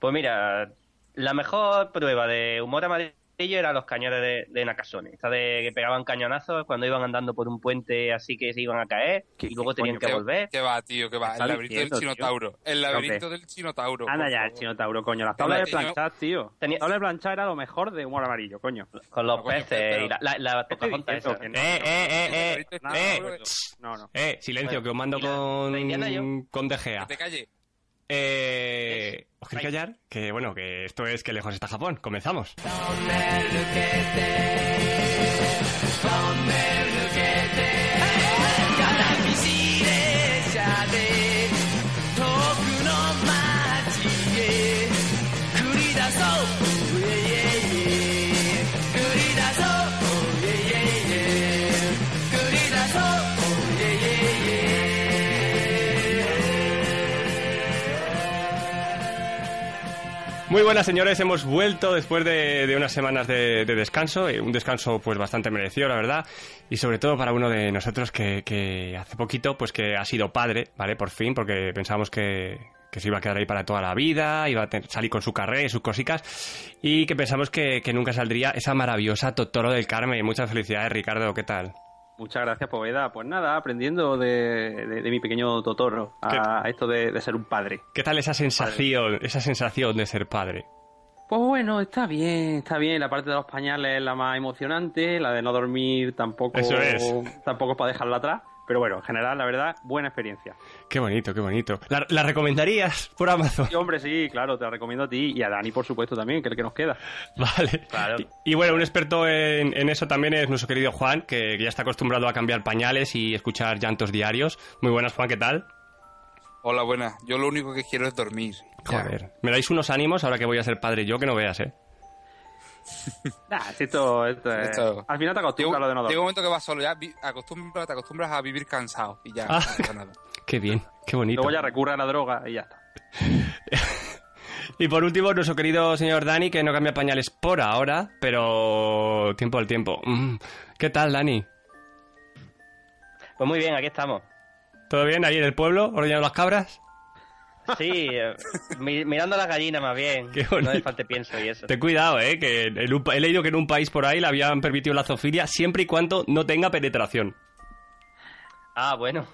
Pues mira, la mejor prueba de humor amarillo eran los cañones de, de Nakasone. Esta de que pegaban cañonazos cuando iban andando por un puente así que se iban a caer y luego tenían que ¿Qué- volver. ¿Qué va, tío? ¿Qué va? El laberinto del diciendo, tío? Chinotauro. El laberinto Hombre. del Chinotauro. Anda ya, el chinotauro, coño. Las tablas de planchar, tío. tenía- Las tablas de planchar era lo mejor de humor amarillo, coño. Con los No, coño, peces pero- y la, la, la diciendo esa. no. Eh, eh, eh, eh, eh, Chinotauro. No, no. eh, silencio, que os mando ¿Y la- con, con De Que te calle. Eh, ¿Os queréis callar? Que bueno, que esto es que lejos está Japón. Comenzamos. 'Muy buenas señores, hemos vuelto después de, unas semanas de, de descanso, eh, un descanso pues bastante merecido la verdad, y sobre todo para uno de nosotros que, hace poquito pues que ha sido padre, ¿vale? Por fin, porque pensábamos que, que se iba a quedar ahí para toda la vida, iba a salir con su carrera y sus cosicas, y que pensamos que, que nunca saldría esa maravillosa Totoro del Carmen. Muchas felicidades Ricardo, ¿qué tal? Muchas gracias, Poveda. Pues nada, aprendiendo de, de- de mi pequeño Totoro a, esto de, de ser un padre. ¿Qué tal esa sensación, esa sensación de ser padre? Pues bueno, está bien, está bien. La parte de los pañales es la más emocionante, la de no dormir tampoco, Eso es. tampoco es para dejarla atrás. Pero bueno, en general, la verdad, buena experiencia. Qué bonito, qué bonito. ¿La, la recomendarías por Amazon? Y hombre, sí, claro, te la recomiendo a ti y a Dani, por supuesto, también, que es el que nos queda. Vale. Claro. Y, y bueno, un experto en, en eso también es nuestro querido Juan, que, que ya está acostumbrado a cambiar pañales y escuchar llantos diarios. Muy buenas, Juan, ¿qué tal? Hola, buena. Yo lo único que quiero es dormir. Ya. Joder. ¿Me dais unos ánimos ahora que voy a ser padre yo? Que no veas, ¿eh? Nah, si esto, esto es- Esto- Al final te acostumbras a lo de no llega un momento que vas solo, ya vi- acostumbra- te acostumbras a vivir cansado y ya Ah. no nada. Qué bien, qué bonito. Luego ya recurre a la droga y ya está. Y por último, nuestro querido señor Dani, que no cambia pañales por ahora, pero tiempo al tiempo. Mm. ¿Qué tal, Dani? Pues muy bien, aquí estamos. ¿Todo bien ahí en el pueblo, ordeñando las cabras? Sí, eh, mi- mirando a las gallinas más bien. Qué. No de falta pienso y eso. Ten cuidado, ¿eh? Que en un pa- he leído que en un país por ahí le habían permitido la zoofilia siempre y cuando no tenga penetración. Ah, bueno.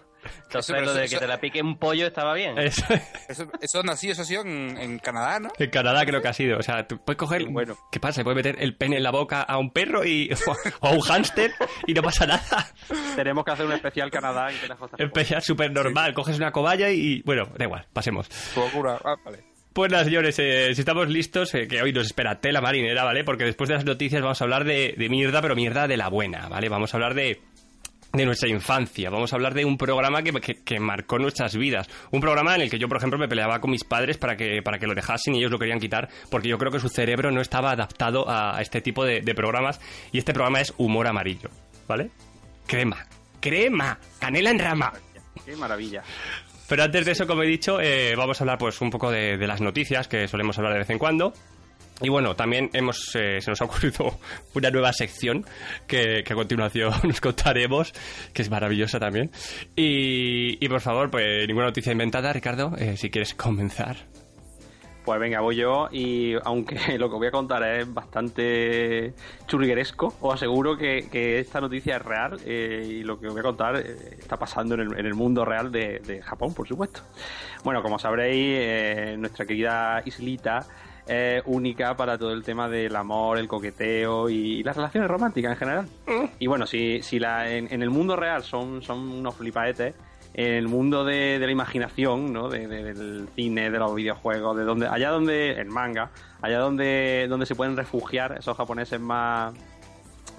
Entonces pero lo de eso- que te la pique un pollo estaba bien. Eso- Eso, eso no así, eso ha sido en, en Canadá, ¿no? En Canadá creo que ha sido. O sea, tú puedes coger... Sí, bueno. ¿Qué pasa? Le puedes meter el pene en la boca a un perro y, o a un hámster y no pasa nada. Tenemos que hacer un especial Canadá y que las cosas- Empezar súper normal. Coges una cobaya y... Bueno, da igual, pasemos. Tu locura. Ah, vale. Pues nada, señores, eh, si estamos listos, eh, que hoy nos espera tela marinera, ¿vale? Porque después de las noticias vamos a hablar de, de mierda, pero mierda de la buena, ¿vale? Vamos a hablar de, de nuestra infancia, vamos a hablar de un programa que, que- que marcó nuestras vidas. Un programa en el que yo, por ejemplo, me peleaba con mis padres para que, para que lo dejasen y ellos lo querían quitar, porque yo creo que su cerebro no estaba adaptado a, a este tipo de, de programas, y este programa es Humor Amarillo, ¿vale? Crema, crema, canela en rama. Qué maravilla. Pero antes de eso, como he dicho, eh, vamos a hablar pues un poco de, de las noticias que solemos hablar de vez en cuando. Y bueno, también hemos, eh, se nos ha ocurrido una nueva sección que, que a continuación nos contaremos, que es maravillosa también. Y, y por favor, pues ninguna noticia inventada, Ricardo, eh, si quieres comenzar. Pues venga, voy yo y aunque lo que voy a contar es bastante churrigueresco, os aseguro que, que esta noticia es real eh, y lo que voy a contar eh, está pasando en el, en el mundo real de, de Japón, por supuesto. Bueno, como sabréis, eh, nuestra querida islita es única para todo el tema del amor, el coqueteo y las relaciones románticas en general. Y bueno, si, si la, en, en el mundo real son, son unos flipaetes, en el mundo de, de la imaginación, ¿no? De- de- del cine, de los videojuegos, de donde, allá donde, el manga, allá donde, donde se pueden refugiar esos japoneses más,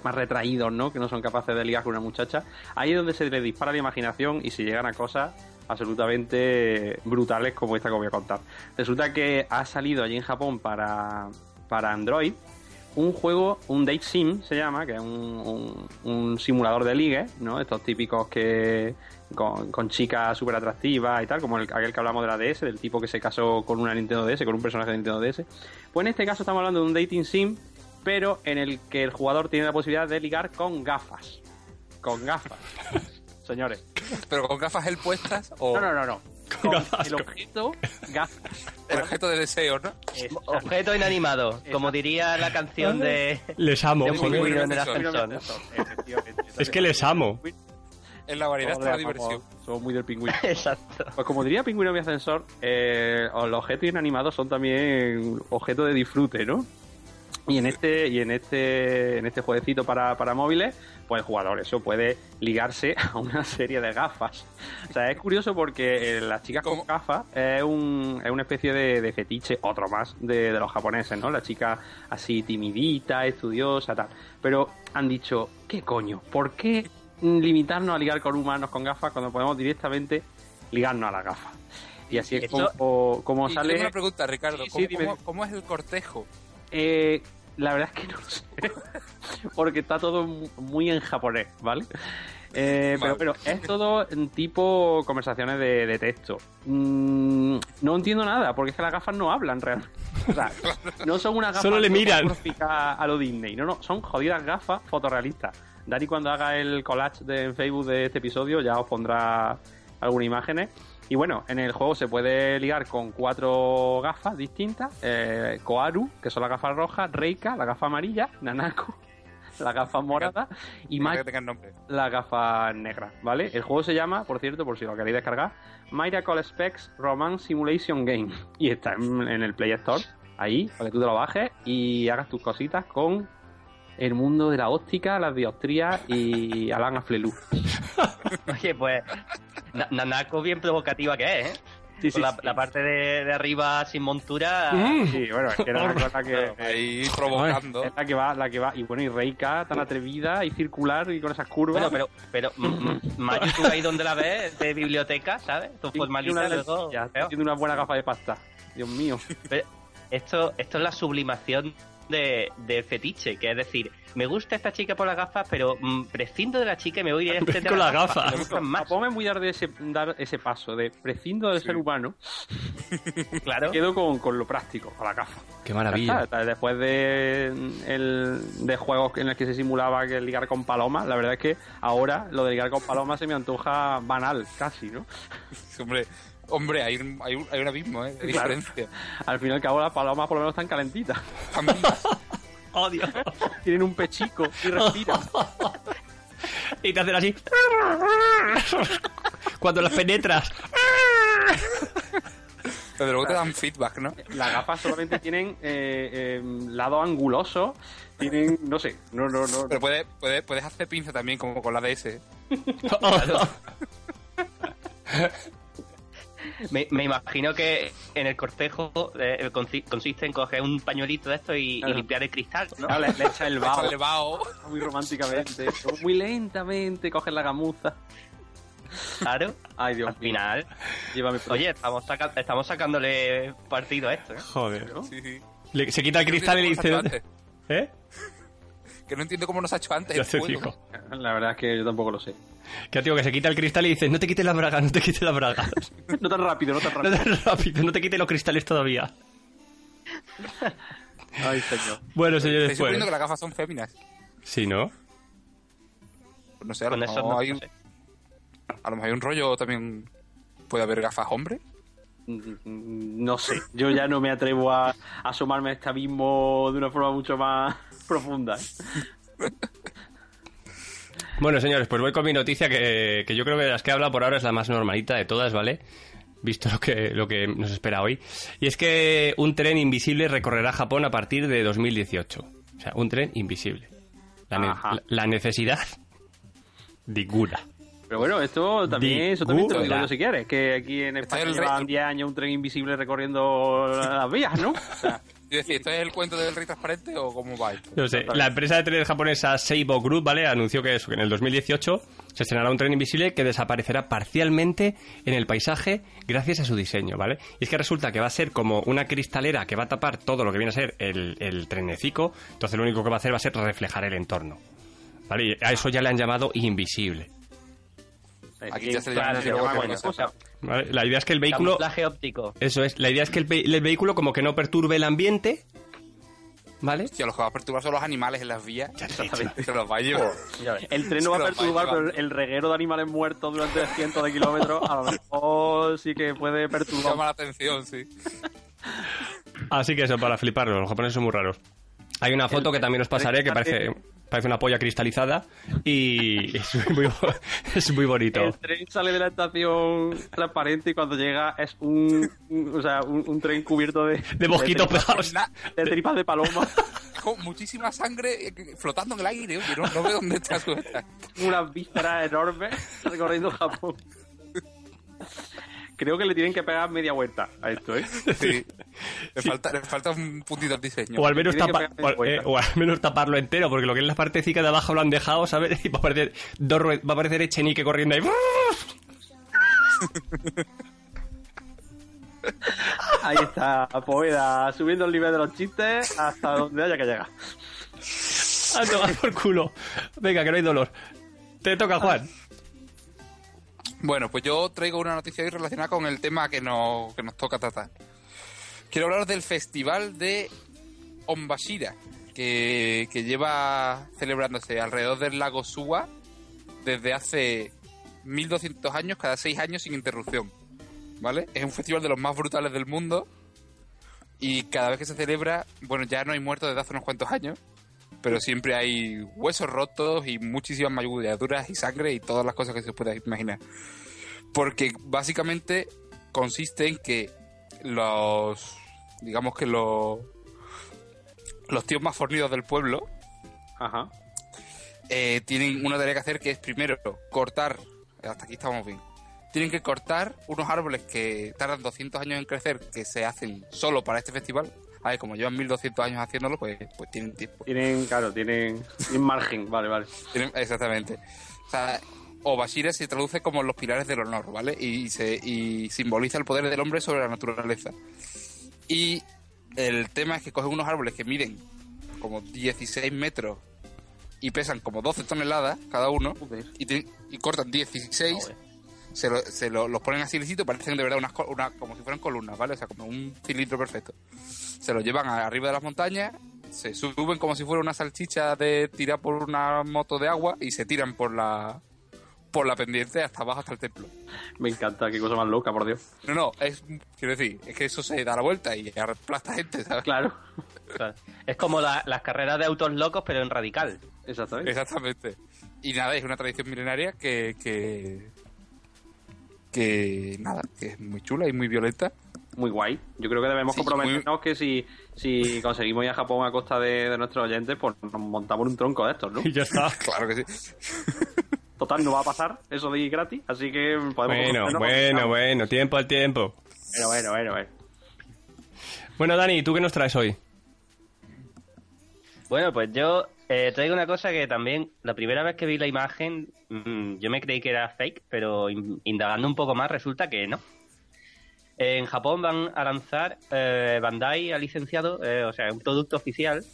más retraídos, ¿no? Que no son capaces de ligar con una muchacha. Ahí es donde se les dispara la imaginación y se llegan a cosas absolutamente brutales como esta que voy a contar. Resulta que ha salido allí en Japón para, para Android un juego, un date sim se llama, que es un, un- simulador de ligue, ¿no? Estos típicos que con, con chicas súper atractivas y tal, como el, aquel que hablamos de la DS, del tipo que se casó con una Nintendo DS, con un personaje de Nintendo DS. Pues en este caso estamos hablando de un dating sim, pero en el que el jugador tiene la posibilidad de ligar con gafas. Con gafas. Señores. ¿Pero con gafas él puestas o...? No, no, no, no. Con con gafas, el con- objeto gafas. El objeto de deseo, ¿no? Objeto inanimado, como diría la canción de, Les amo. de pingüino en el ascensor. Efectivamente. Es que les amo. En la variedad está la diversión. Somos muy del pingüino. Exacto. Pues como diría Pingüino mi ascensor, eh, los objetos inanimados son también objetos de disfrute, ¿no? Y en este, y en este, en este jueguecito para, para móviles, pues el jugador eso puede ligarse a una serie de gafas. O sea, es curioso porque eh, las chicas con gafas es, un, es una especie de, de fetiche, otro más, de, de los japoneses, ¿no? La chica así timidita, estudiosa, tal. Pero han dicho, ¿qué coño? ¿Por qué limitarnos a ligar con humanos con gafas cuando podemos directamente ligarnos a las gafas? Y así es como, como Y sale... tengo una pregunta, Ricardo. Sí, ¿Cómo, sí, dime. cómo- cómo es el cortejo? Eh, la verdad es que no lo sé. Porque está todo mu- muy en japonés, ¿vale? Eh, Vale. Pero, pero es todo en tipo conversaciones de, de texto. Mm, no entiendo nada, porque es que las gafas no hablan realmente. O sea, no son unas gafas Solo le miran. a lo Disney. No, no, son jodidas gafas fotorrealistas. Dani cuando haga el collage de, en Facebook de este episodio ya os pondrá algunas imágenes. Y bueno, en el juego se puede ligar con cuatro gafas distintas. Eh, Koaru, que son las gafas rojas, Reika, la gafa amarilla, Nanako, la gafa morada y nombre. la gafa negra, ¿vale? El juego se llama, por cierto, por si lo queréis descargar, Miracle Specs Romance Simulation Game. Y está en, en el Play Store, ahí, para que tú te lo bajes y hagas tus cositas con el mundo de la óptica, las dioptrías y Alan Aflelu. Oye, pues Na- Nanako bien provocativa que es, ¿eh? Sí, Con la, la parte de, de arriba sin montura. Sí, bueno, es que era una cosa que... Ahí provocando. Es la que va, la que va. Y bueno, y Reika tan atrevida y circular y con esas curvas. Bueno, pero, pero mm, mm, Mayu, tú ahí donde la ves, de biblioteca, ¿sabes? Una luego. lentilla, feo. tiene una buena gafa de pasta. Dios mío. Pero esto, esto es la sublimación de, de fetiche, que es decir, me gusta esta chica por las gafas, pero mm, prescindo de la chica y me voy directamente Con a las gafas. Me gustan más, Japón es muy dar, de ese, dar ese paso de prescindo del ser humano. claro. Quedo con, con lo práctico, con la gafa. Qué maravilla. está, Después de, el, de juegos en los que se simulaba que ligar con palomas, la verdad es que ahora lo de ligar con palomas se me antoja banal, casi, ¿no? Hombre, hombre hay, un, hay, un, hay un abismo, ¿eh? De Claro. diferencia. Al fin y al cabo las palomas por lo menos están calentitas. También. Oh, Dios. Tienen un pechico y respiran. Y te hacen así. Cuando las penetras. Pero luego te dan feedback, ¿no? Las gafas solamente tienen eh, eh, lado anguloso, tienen, no sé, no, no, no. Pero puedes, puedes, puedes hacer pinza también, como con la DS. Me, me imagino que en el cortejo eh, consi- consiste en coger un pañuelito de esto y, limpiar el cristal, ¿no? Le, le echa el vaho vaho. muy románticamente, muy lentamente, coges la gamuza. Claro. Ay, Dios Al mío, final, llévame oye, estamos, saca- estamos sacándole partido a esto, ¿eh? Joder. Sí, sí. Le- se quita el cristal y le dice. No ¿Eh? Que no entiendo cómo nos ha hecho antes. Ya el te juego. fijo. La verdad es que yo tampoco lo sé. Que tío, que se quita el cristal y dice, no te quites las bragas, no te quites las bragas. No tan rápido, no tan No rápido. te rápido, no te quites los cristales todavía. Ay, señor. Bueno, señores, Estoy suponiendo que pues. las gafas son féminas. Sí, ¿no? No sé, a lo, mejor no, hay, no sé. a lo mejor hay un rollo también. Puede haber gafas hombre. No sé, yo ya no me atrevo a, a asomarme a este abismo de una forma mucho más profunda. ¿eh? Bueno, señores, pues voy con mi noticia que, que yo creo que de las que he hablado por ahora es la más normalita de todas, ¿vale? Visto lo que, lo que nos espera hoy. Y es que un tren invisible recorrerá Japón a partir de 2018. O sea, un tren invisible. La, ne- la- la necesidad ninguna. Pero bueno, esto también, eso también te lo digo yo si quieres, que aquí en España el llevan rey- 10 años un tren invisible recorriendo las vías, ¿no? O sea, Es decir, ¿esto es el cuento del rey transparente o cómo va esto? No sé, la empresa de trenes japonesa Seibo Group, ¿vale? Anunció que, eso, que en el 2018 se estrenará un tren invisible que desaparecerá parcialmente en el paisaje gracias a su diseño, ¿vale? Y es que resulta que va a ser como una cristalera que va a tapar todo lo que viene a ser el, el trenecico, entonces lo único que va a hacer va a ser reflejar el entorno. ¿Vale? Y a eso ya le han llamado invisible. Aquí ya se le claro, llama se luego llama otra cualquier cosa. cosa. ¿vale? La idea es que el vehículo... Camuflaje óptico. Eso es, la idea es que el, ve- el vehículo como que no perturbe el ambiente, ¿vale? Hostia, los que va a perturbar son los animales en las vías. Exactamente. Se los va a llevar. Ya. El tren no va a va perturbar, pero el reguero de animales muertos durante cientos de kilómetros a lo mejor sí que puede perturbar. Llama la atención, sí. Así que eso, para fliparlo, los japoneses son muy raros. Hay una foto que también os pasaré que parece, parece una polla cristalizada y es muy, es muy bonito. El tren sale de la estación transparente y cuando llega es un, un- o sea, un, un tren cubierto de, De mosquitos tripas- pegados. De tripas de paloma, con muchísima sangre eh, flotando en el aire. Oye, no, no veo dónde está su unas vísceras enormes recorriendo Japón. Creo que le tienen que pegar media vuelta a esto, ¿eh? Sí. Le, falta, le falta un puntito al diseño. O al, menos Tiene que tapa- pegarle o, al- vuelta. eh, o al menos taparlo entero, porque lo que es la partecita de abajo lo han dejado, ¿sabes? Y va a aparecer, dos va a aparecer Echenique corriendo ahí. Ahí está, Poeda, subiendo el nivel de los chistes hasta donde haya que llegar. A tomar por culo. Venga, que no hay dolor. Te toca, Juan. Bueno, pues yo traigo una noticia hoy relacionada con el tema que nos, que nos toca tratar. Quiero hablar del festival de Ombashira, que, que lleva celebrándose alrededor del lago Suwa desde hace 1200 años, cada 6 años sin interrupción. ¿Vale? Es un festival de los más brutales del mundo y cada vez que se celebra, bueno, ya no hay muertos desde hace unos cuantos años, pero siempre hay huesos rotos y muchísimas magulladuras y sangre y todas las cosas que se pueda imaginar. Porque básicamente consiste en que los, digamos que los, los tíos más fornidos del pueblo Ajá. eh, tienen una tarea que hacer que es primero cortar, hasta aquí estamos bien, tienen que cortar unos árboles que tardan 200 años en crecer, que se hacen solo para este festival. A ver, como llevan 1200 años haciéndolo, pues, pues tienen tiempo. Tienen, claro, tienen, tienen margen, vale, vale. Tienen- Exactamente. O sea, Obashira se traduce como los pilares del honor, ¿vale? Y, se, y simboliza el poder del hombre sobre la naturaleza. Y el tema es que cogen unos árboles que miden como 16 metros y pesan como 12 toneladas cada uno y, te- y cortan 16, Joder. Se, lo- se lo- los ponen así lisito, parecen de verdad unas, col- una- como si fueran columnas, ¿vale? O sea, como un cilindro perfecto. Se lo llevan a- arriba de las montañas, se suben como si fuera una salchicha de tirar por una moto de agua y se tiran por la por la pendiente hasta abajo hasta el templo. Me encanta, qué cosa más loca, por Dios. No, no, es quiero decir, es que eso se da la vuelta y aplasta gente, ¿sabes? Claro, Claro. Es como la- las carreras de autos locos, pero en radical. exactamente. Exactamente. Y nada, es una tradición milenaria que, que que nada, que es muy chula y muy violenta. Muy guay. Yo creo que debemos Sí, comprometernos que si, si conseguimos ir a Japón a costa de, de nuestros oyentes, pues nos montamos en un tronco de estos, ¿no? Y ya está. Claro que sí. Total, no va a pasar eso de ir gratis, así que podemos... Bueno, comprometernos bueno, bueno. Tiempo al tiempo. Bueno, bueno, bueno, bueno. Bueno, Dani, ¿tú qué nos traes hoy? Bueno, pues yo eh, traigo una cosa que también, la primera vez que vi la imagen, mm, yo me creí que era fake, pero in- indagando un poco más resulta que no. En Japón van a lanzar, eh, Bandai ha licenciado, eh, o sea, un producto oficial,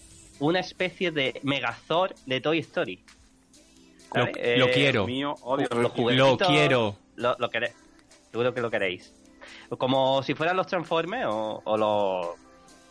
una especie de Megazord de Toy Story. Lo, Eh, quiero. Mío, los Lo quiero. Lo, lo queréis. Seguro que lo queréis. Como si fueran los Transformers o, o los,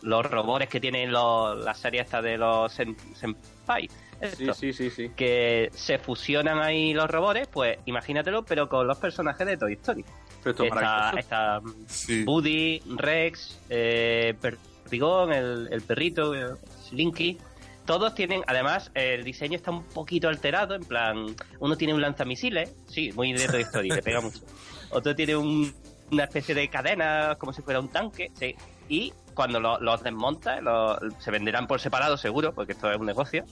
los robots que tienen los, las series estas de los sen- Senpai. Sí, sí, sí, sí. Que se fusionan ahí los robots, pues imagínatelo, pero con los personajes de Toy Story. Esto es Está, está Sí. Woody, Rex, eh, Perdigón, el, el perrito, eh, Slinky. Todos tienen, además, el diseño está un poquito alterado, en plan, uno tiene un lanzamisiles, sí, muy de Toy Story, le pega mucho. Otro tiene un- una especie de cadena, como si fuera un tanque, sí. Y cuando lo- los desmontas, lo- se venderán por separado seguro, porque esto es un negocio.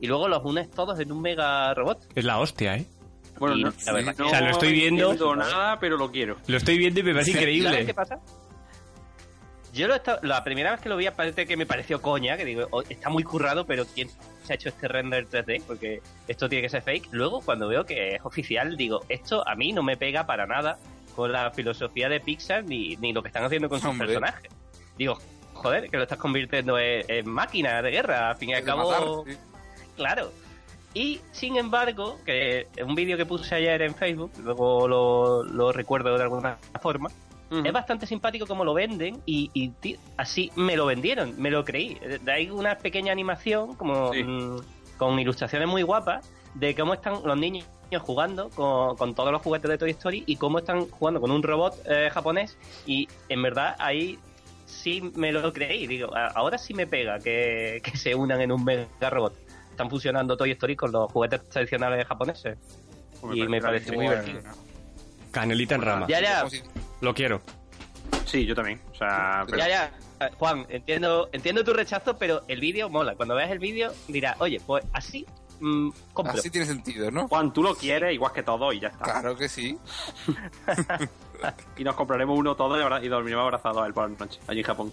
Y luego los unes todos en un mega robot. Es la hostia, ¿eh? Bueno, Y no, la verdad no O sea, lo estoy viendo. entiendo nada, pero lo quiero. Lo estoy viendo y me parece ¿Sabes increíble. qué pasa? Yo lo he estado- la primera vez que lo vi parece que me pareció coña, que digo, "Oh, está muy currado, pero ¿quién se ha hecho este render 3D? Porque esto tiene que ser fake. Luego, cuando veo que es oficial, digo, esto a mí no me pega para nada con la filosofía de Pixar ni, ni lo que están haciendo con sus personajes. Digo, joder, que lo estás convirtiendo en, en máquina de guerra, al fin y al matar, cabo sí. claro. Y sin embargo, que un vídeo que puse ayer en Facebook, luego lo, lo recuerdo de alguna forma. Es bastante simpático como lo venden y, y, tío, así me lo vendieron, me lo creí. Ahí una pequeña animación como Sí. mm, con ilustraciones muy guapas de cómo están los niños jugando con, con todos los juguetes de Toy Story y cómo están jugando con un robot eh, japonés y en verdad ahí sí me lo creí. Digo, ahora sí me pega que, que se unan en un mega robot. Están fusionando Toy Story con los juguetes tradicionales japoneses. Pues y me parece muy divertido. Canelita en rama. Ya, ya. Lo quiero. Sí, yo también. O sea, pero- Ya, ya. Juan, entiendo, entiendo tu rechazo, pero el vídeo mola. Cuando veas el vídeo dirás, oye, pues así mm. Así tiene sentido, ¿no? Juan, tú lo quieres igual que todo y ya está. Claro que sí. Y nos compraremos uno todo y, abra- y dormiremos abrazados a él por la noche, allí en Japón.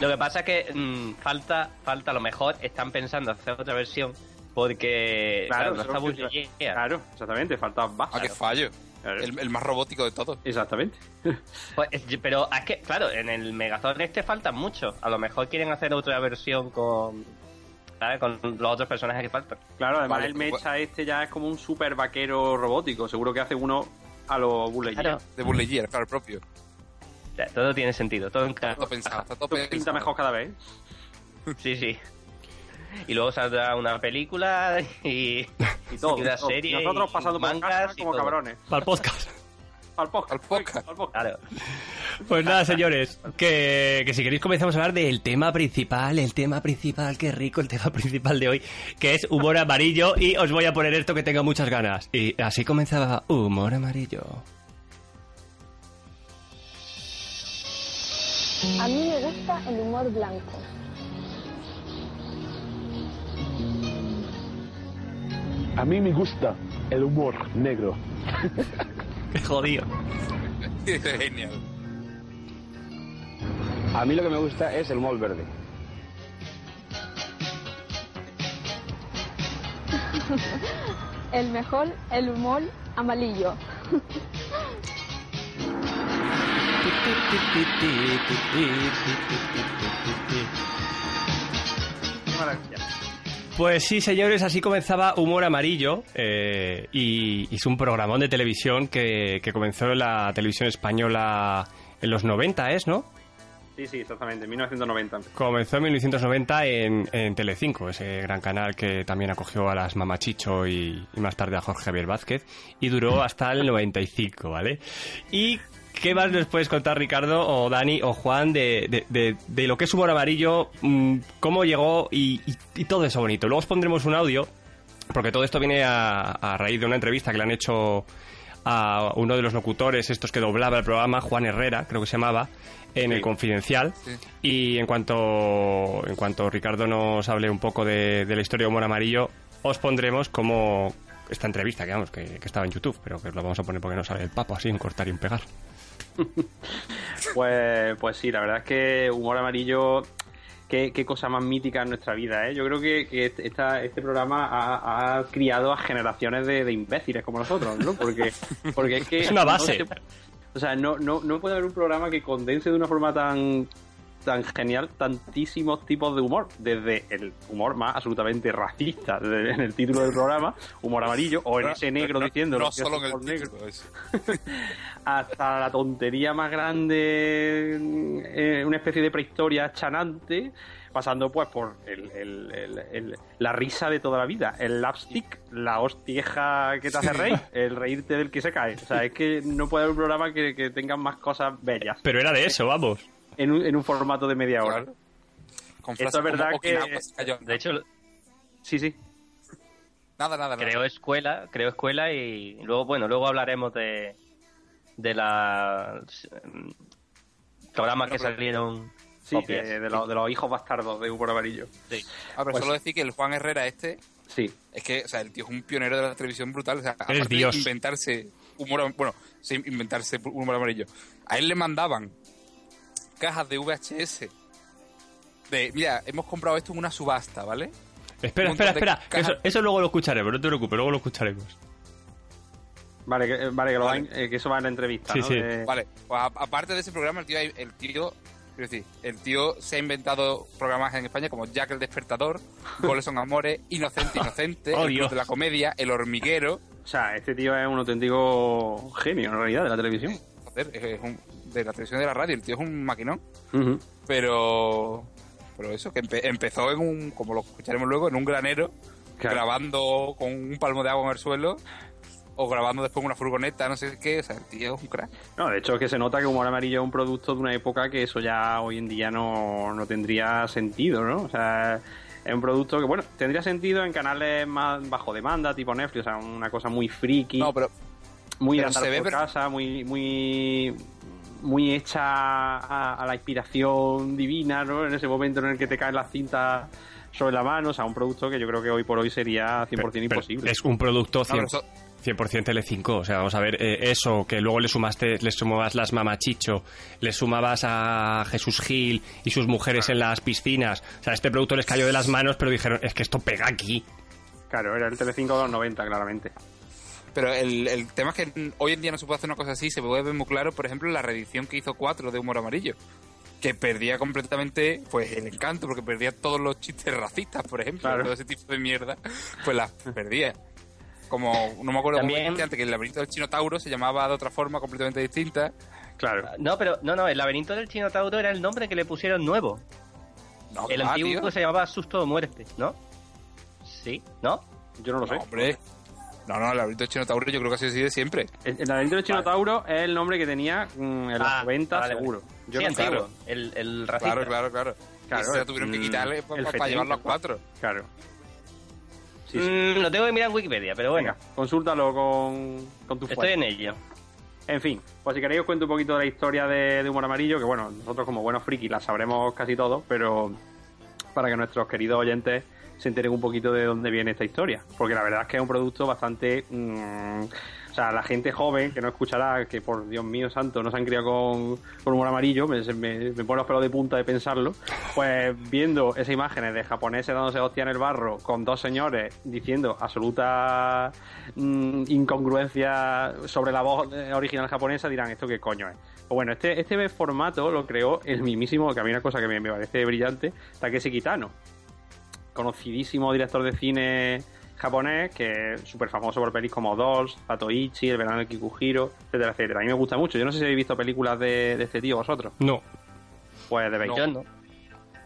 Lo que pasa es que mm, falta, falta a lo mejor, están pensando hacer otra versión porque claro, no está que-. Claro, exactamente, falta más. A que fallo. Claro. El, el más robótico de todos. Exactamente. Pues, es- pero es que, claro, en el Megazord este faltan mucho. A lo mejor quieren hacer otra versión con, ¿sabes? con los otros personajes que faltan. Claro, además Vale, el pues- mecha este ya es como un super vaquero robótico. Seguro que hace uno a los. Claro, De Lightyear, claro, el propio. ya, todo tiene sentido, todo todo pensado, está todo pinta pensado. mejor cada vez. Sí, sí. Y luego saldrá una película y, Y todo. y una serie. Y nosotros y pasando por mangas casa y como cabrones. Para el podcast. Al podcast. Al podcast. Al podcast. Claro. Pues nada, señores, que, que si queréis comenzamos a hablar del tema principal, el tema principal, qué rico el tema principal de hoy, que es humor amarillo y os voy a poner esto que tengo muchas ganas. Y así comenzaba Humor Amarillo. A mí me gusta el humor blanco. A mí me gusta el humor negro. Qué jodido. Genial. A mí lo que me gusta es el humor verde. El mejor, el humor amarillo. Pues sí, señores, así comenzaba Humor Amarillo eh, y, es un programón de televisión que, que comenzó en la televisión española en los 90, ¿es, no? Sí, sí, exactamente. 1990. Comenzó en 1990 en, en Telecinco, ese gran canal que también acogió a las Mamachicho y, y más tarde a Jorge Javier Vázquez, y duró hasta el 95, ¿vale? ¿Y qué más nos puedes contar, Ricardo, o Dani, o Juan, de, de- de- de lo que es Humor Amarillo, mm, cómo llegó y, y- y todo eso bonito? Luego os pondremos un audio, porque todo esto viene a, a raíz de una entrevista que le han hecho a uno de los locutores, estos que doblaba el programa, Juan Herrera, creo que se llamaba, en Sí. el Confidencial. Sí. Y en cuanto, en cuanto Ricardo nos hable un poco de, de la historia de Humor Amarillo, os pondremos como esta entrevista, que vamos, que, que estaba en YouTube, pero que la vamos a poner porque no sale el papo así, en cortar y en pegar. Pues, pues sí, la verdad es que humor amarillo, qué, qué cosa más mítica en nuestra vida, ¿eh? Yo creo que, que este- esta- este programa ha, ha criado a generaciones de, de imbéciles como nosotros, ¿no? Porque, porque es que... Es una base. no se- o sea, no, no, no puede haber un programa que condense de una forma tan tan genial tantísimos tipos de humor, desde el humor más absolutamente racista en el título del programa, humor amarillo, o en ese negro no, diciendo No que solo es en el negro título, hasta la tontería más grande, eh, una especie de prehistoria chanante, pasando pues por el- el- el- el- la risa de toda la vida, el lapstick, la hostieja que te hace reír, el reírte del que se cae. O sea, es que no puede haber un programa que, que tenga más cosas bellas Pero era de eso, vamos. En un, en un formato de media hora. Claro. Con Esto es verdad como que-. De hecho, Sí, sí. Nada, nada, nada. creo escuela, creo escuela y luego, bueno, luego hablaremos de de las mm, programas que salieron Sí, de, de los, de los hijos bastardos de humor amarillo. Sí. Ah, pero Pues- solo decir que el Juan Herrera este, Sí. es que, o sea, el tío es un pionero de la televisión brutal. O sea, aparte de Dios. inventarse humor, bueno, sí, inventarse humor amarillo. A él le mandaban cajas de VHS de, mira, hemos comprado esto en una subasta, ¿vale? Espera, espera, espera. Eso, eso luego lo escucharemos, no te preocupes, luego lo escucharemos. Vale, que, vale, que, lo Vale. van- eh, que eso va en la entrevista, Sí, ¿no? sí. De- Vale, pues a- aparte de ese programa, el tío, el tío, quiero decir, el tío se ha inventado programas en España como Jack el Despertador, Goles son Amores, Inocente, Inocente, Oh, El Club de la Comedia, El Hormiguero. O sea, este tío es un auténtico genio, en realidad, de la televisión. Joder, es, es un de la televisión y de la radio. El tío es un maquinón. Pero. Pero eso, que empe- empezó en un. Como lo escucharemos luego, en un granero. Claro. Grabando con un palmo de agua en el suelo. O grabando después una furgoneta, no sé qué. O sea, el tío es un crack. No, de hecho es que se nota que Humor Amarillo es un producto de una época que eso ya hoy en día no, no tendría sentido, ¿no? O sea, es un producto que, bueno, tendría sentido en canales más bajo demanda, tipo Netflix, o sea, una cosa muy friki, No, pero. muy de pero andar se ve por per- casa, muy, muy, muy hecha a, a la inspiración divina, ¿no? En ese momento en el que te caen las cintas sobre la mano, o sea, un producto que yo creo que hoy por hoy sería 100% Pero- pero imposible. Es un producto No, 100%, pero eso- 100% Tele5. O sea, vamos a ver, eh, eso, que luego le sumaste, le sumabas las mamachicho, le sumabas a Jesús Gil y sus mujeres en las piscinas. O sea, este producto les cayó de las manos, pero dijeron, es que esto pega aquí. Claro, era el Telecinco de los 90, claramente. Pero el, el tema es que hoy en día no se puede hacer una cosa así. Se puede ver muy claro, por ejemplo, la reedición que hizo 4 de Humor Amarillo. Que perdía completamente pues el encanto, porque perdía todos los chistes racistas, por ejemplo. Claro. Todo ese tipo de mierda, pues las perdía. Como, no me acuerdo cómo También- dijiste antes, que el laberinto del chino Tauro se llamaba de otra forma completamente distinta. Claro. No, pero no, no, el laberinto del Chino Tauro era el nombre que le pusieron nuevo. No, El ah, antiguo tío. se llamaba Susto o Muerte, ¿no? Sí, ¿no? Yo no lo sé. Hombre. No, no, el laberinto chino Tauro yo creo que ha sido así de siempre. El, el laberinto del Chinotauro es el nombre que tenía mm, en los Ah, 90, vale, vale. seguro. Yo sí, no antiguo. claro. El, el racista. Claro, claro, claro. Claro, ya tuvieron que quitarle para, fetín, llevarlo a cuatro. Claro. Sí, sí. Mm, lo tengo que mirar en Wikipedia, pero bueno, Venga, consúltalo con, con tu estoy fuente. en ello. En fin, pues si queréis os cuento un poquito de la historia de, de Humor Amarillo, que bueno, nosotros como buenos frikis la sabremos casi todo, pero para que nuestros queridos oyentes se enteren un poquito de dónde viene esta historia. Porque la verdad es que es un producto bastante... mm, o sea, la gente joven que no escuchará, que por Dios mío santo no se han criado con, con humor amarillo, me, me, me pone los pelos de punta de pensarlo, pues viendo esas imágenes de japoneses dándose hostia en el barro con dos señores diciendo absoluta mm, incongruencia sobre la voz eh, original japonesa, dirán, ¿esto qué coño es? Pues bueno, este, este formato lo creó el mismísimo, que a mí una cosa que me, me parece brillante, Takeshi Kitano, conocidísimo director de cine japonés, que es súper famoso por pelis como Dolls, Patoichi, El verano de Kikuhiro, etcétera, etcétera. A mí me gusta mucho. Yo no sé si habéis visto películas de, de este tío vosotros. No. Pues debéis. Yo no.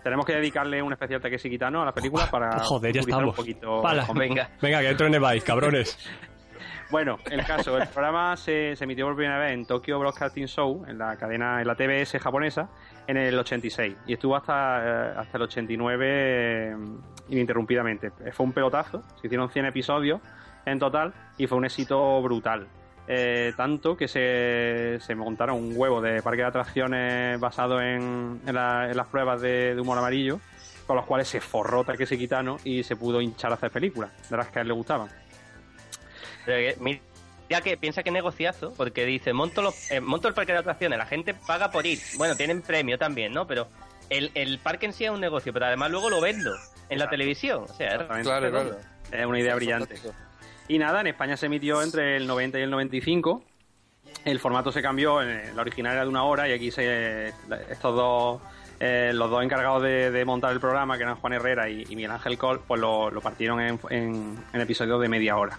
Tenemos que dedicarle un especial Takeshi Kitano a las películas para Joder, ya estamos. un poquito. Pala. Venga. Venga, que dentro neváis, cabrones. Bueno, el caso, el programa se, se emitió por primera vez en Tokyo Broadcasting Show, en la cadena, en la TBS japonesa, en el 86 y estuvo hasta, eh, hasta el 89 eh, ininterrumpidamente. Fue un pelotazo, se hicieron 100 episodios en total y fue un éxito brutal. Eh, tanto que se, se montaron un huevo de parque de atracciones basado en, en, la- en las pruebas de, de humor amarillo, con los cuales se forró Takeshi Kitano y se pudo hinchar a hacer películas, de las que a él le gustaban. Mira que piensa que negociazo, porque dice, monto, los, eh, monto el parque de atracciones, la gente paga por ir. Bueno, tienen premio también, ¿no? Pero el, el parque en sí es un negocio, pero además luego lo vendo en la televisión. O sea, es Exactamente. Claro, claro. redondo. Es una idea brillante. Y nada, en España se emitió entre el 90 y el 95. El formato se cambió, eh, la original era de una hora y aquí se, estos dos, eh, los dos encargados de, de montar el programa, que eran Juan Herrera y, y Miguel Ángel Col, pues lo, lo partieron en, en- en episodios de media hora.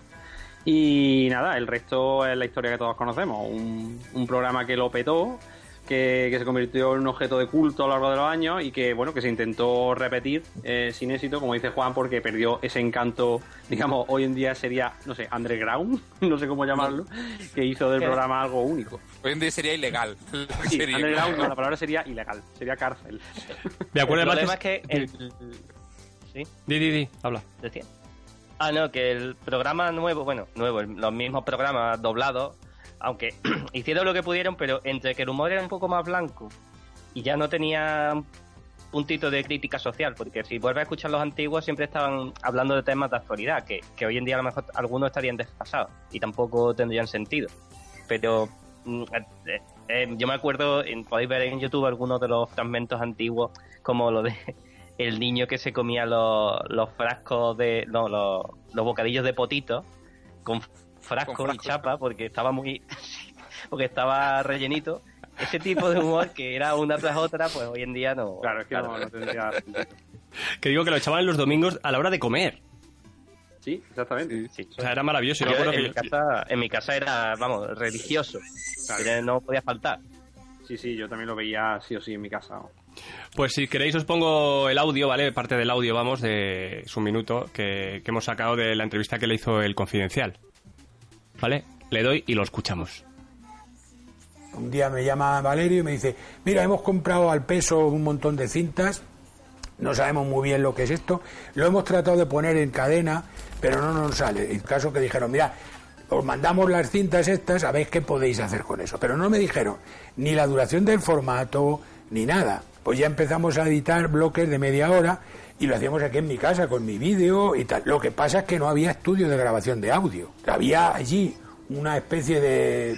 Y nada, el resto es la historia que todos conocemos. Un, un programa que lo petó, que, que se convirtió en un objeto de culto a lo largo de los años y que, bueno, que se intentó repetir eh, sin éxito, como dice Juan, porque perdió ese encanto, digamos, hoy en día sería, no sé, underground, no sé cómo llamarlo, que hizo del programa algo único. Hoy en día sería ilegal. Sí, Sería underground, ilegal. no, la palabra sería ilegal, sería cárcel. Me acuerdo el problema es que... El, ¿Sí? Di, di, di, habla. decía. Ah, no, que el programa nuevo, bueno, nuevo, los mismos programas doblados, aunque hicieron lo que pudieron, pero entre que el humor era un poco más blanco y ya no tenía un puntito de crítica social, porque si vuelves a escuchar los antiguos siempre estaban hablando de temas de actualidad, que, que hoy en día a lo mejor algunos estarían desfasados y tampoco tendrían sentido. Pero mm, eh, eh, yo me acuerdo, en- podéis ver en YouTube algunos de los fragmentos antiguos, como lo de el niño que se comía los, los frascos de. No, los, los bocadillos de potito con frasco, Con y frasco. chapa porque estaba muy. porque estaba rellenito. Ese tipo de humor que era una tras otra, pues hoy en día no. Claro, es que no, no tendría sentido. Que digo que lo echaban los domingos a la hora de comer. Sí, exactamente. Sí. O sea, era maravilloso. Yo Yo me en, mi casa, en mi casa era, vamos, religioso. Claro. No podía faltar. sí, sí, yo también lo veía sí o sí en mi casa. Pues si queréis os pongo el audio, ¿vale? Parte del audio, vamos, de su minuto que, hemos sacado de la entrevista que le hizo el Confidencial. ¿Vale? Le doy y lo escuchamos. Un día me llama Valerio y me dice, mira, hemos comprado al peso un montón de cintas, no sabemos muy bien lo que es esto, lo hemos tratado de poner en cadena, pero no nos sale. El caso que dijeron, mira, os mandamos las cintas estas, ver qué podéis hacer con eso. Pero no me dijeron ni la duración del formato, ni nada. Pues ya empezamos a editar bloques de media hora y lo hacíamos aquí en mi casa con mi vídeo y tal. Lo que pasa es que no había estudio de grabación de audio. Había allí una especie de,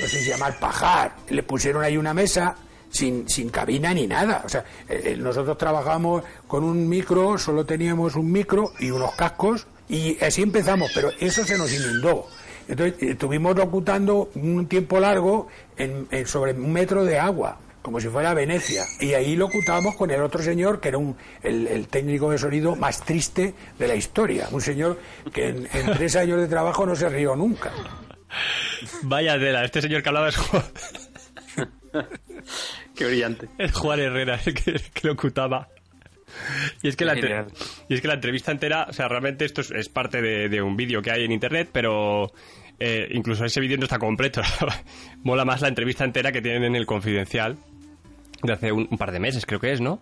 no sé si llamar pajar. Le pusieron ahí una mesa sin, sin cabina ni nada. O sea, eh, eh, nosotros trabajamos con un micro, solo teníamos un micro y unos cascos y así empezamos, pero eso se nos inundó. Entonces eh, estuvimos locutando un tiempo largo en, en- sobre un metro de agua, como si fuera Venecia. Y ahí locutábamos con el otro señor, que era un, el, el técnico de sonido más triste de la historia. Un señor que en, en tres años de trabajo no se rió nunca. Vaya tela, este señor que hablaba es Juan, Qué brillante. es Juan Herrera, el que, que locutaba. Y es, que la, y es que la entrevista entera, o sea, realmente esto es, es parte de, de un vídeo que hay en internet, pero eh, incluso ese vídeo no está completo. Mola más la entrevista entera que tienen en el Confidencial de hace un, un par de meses, creo que es, ¿no?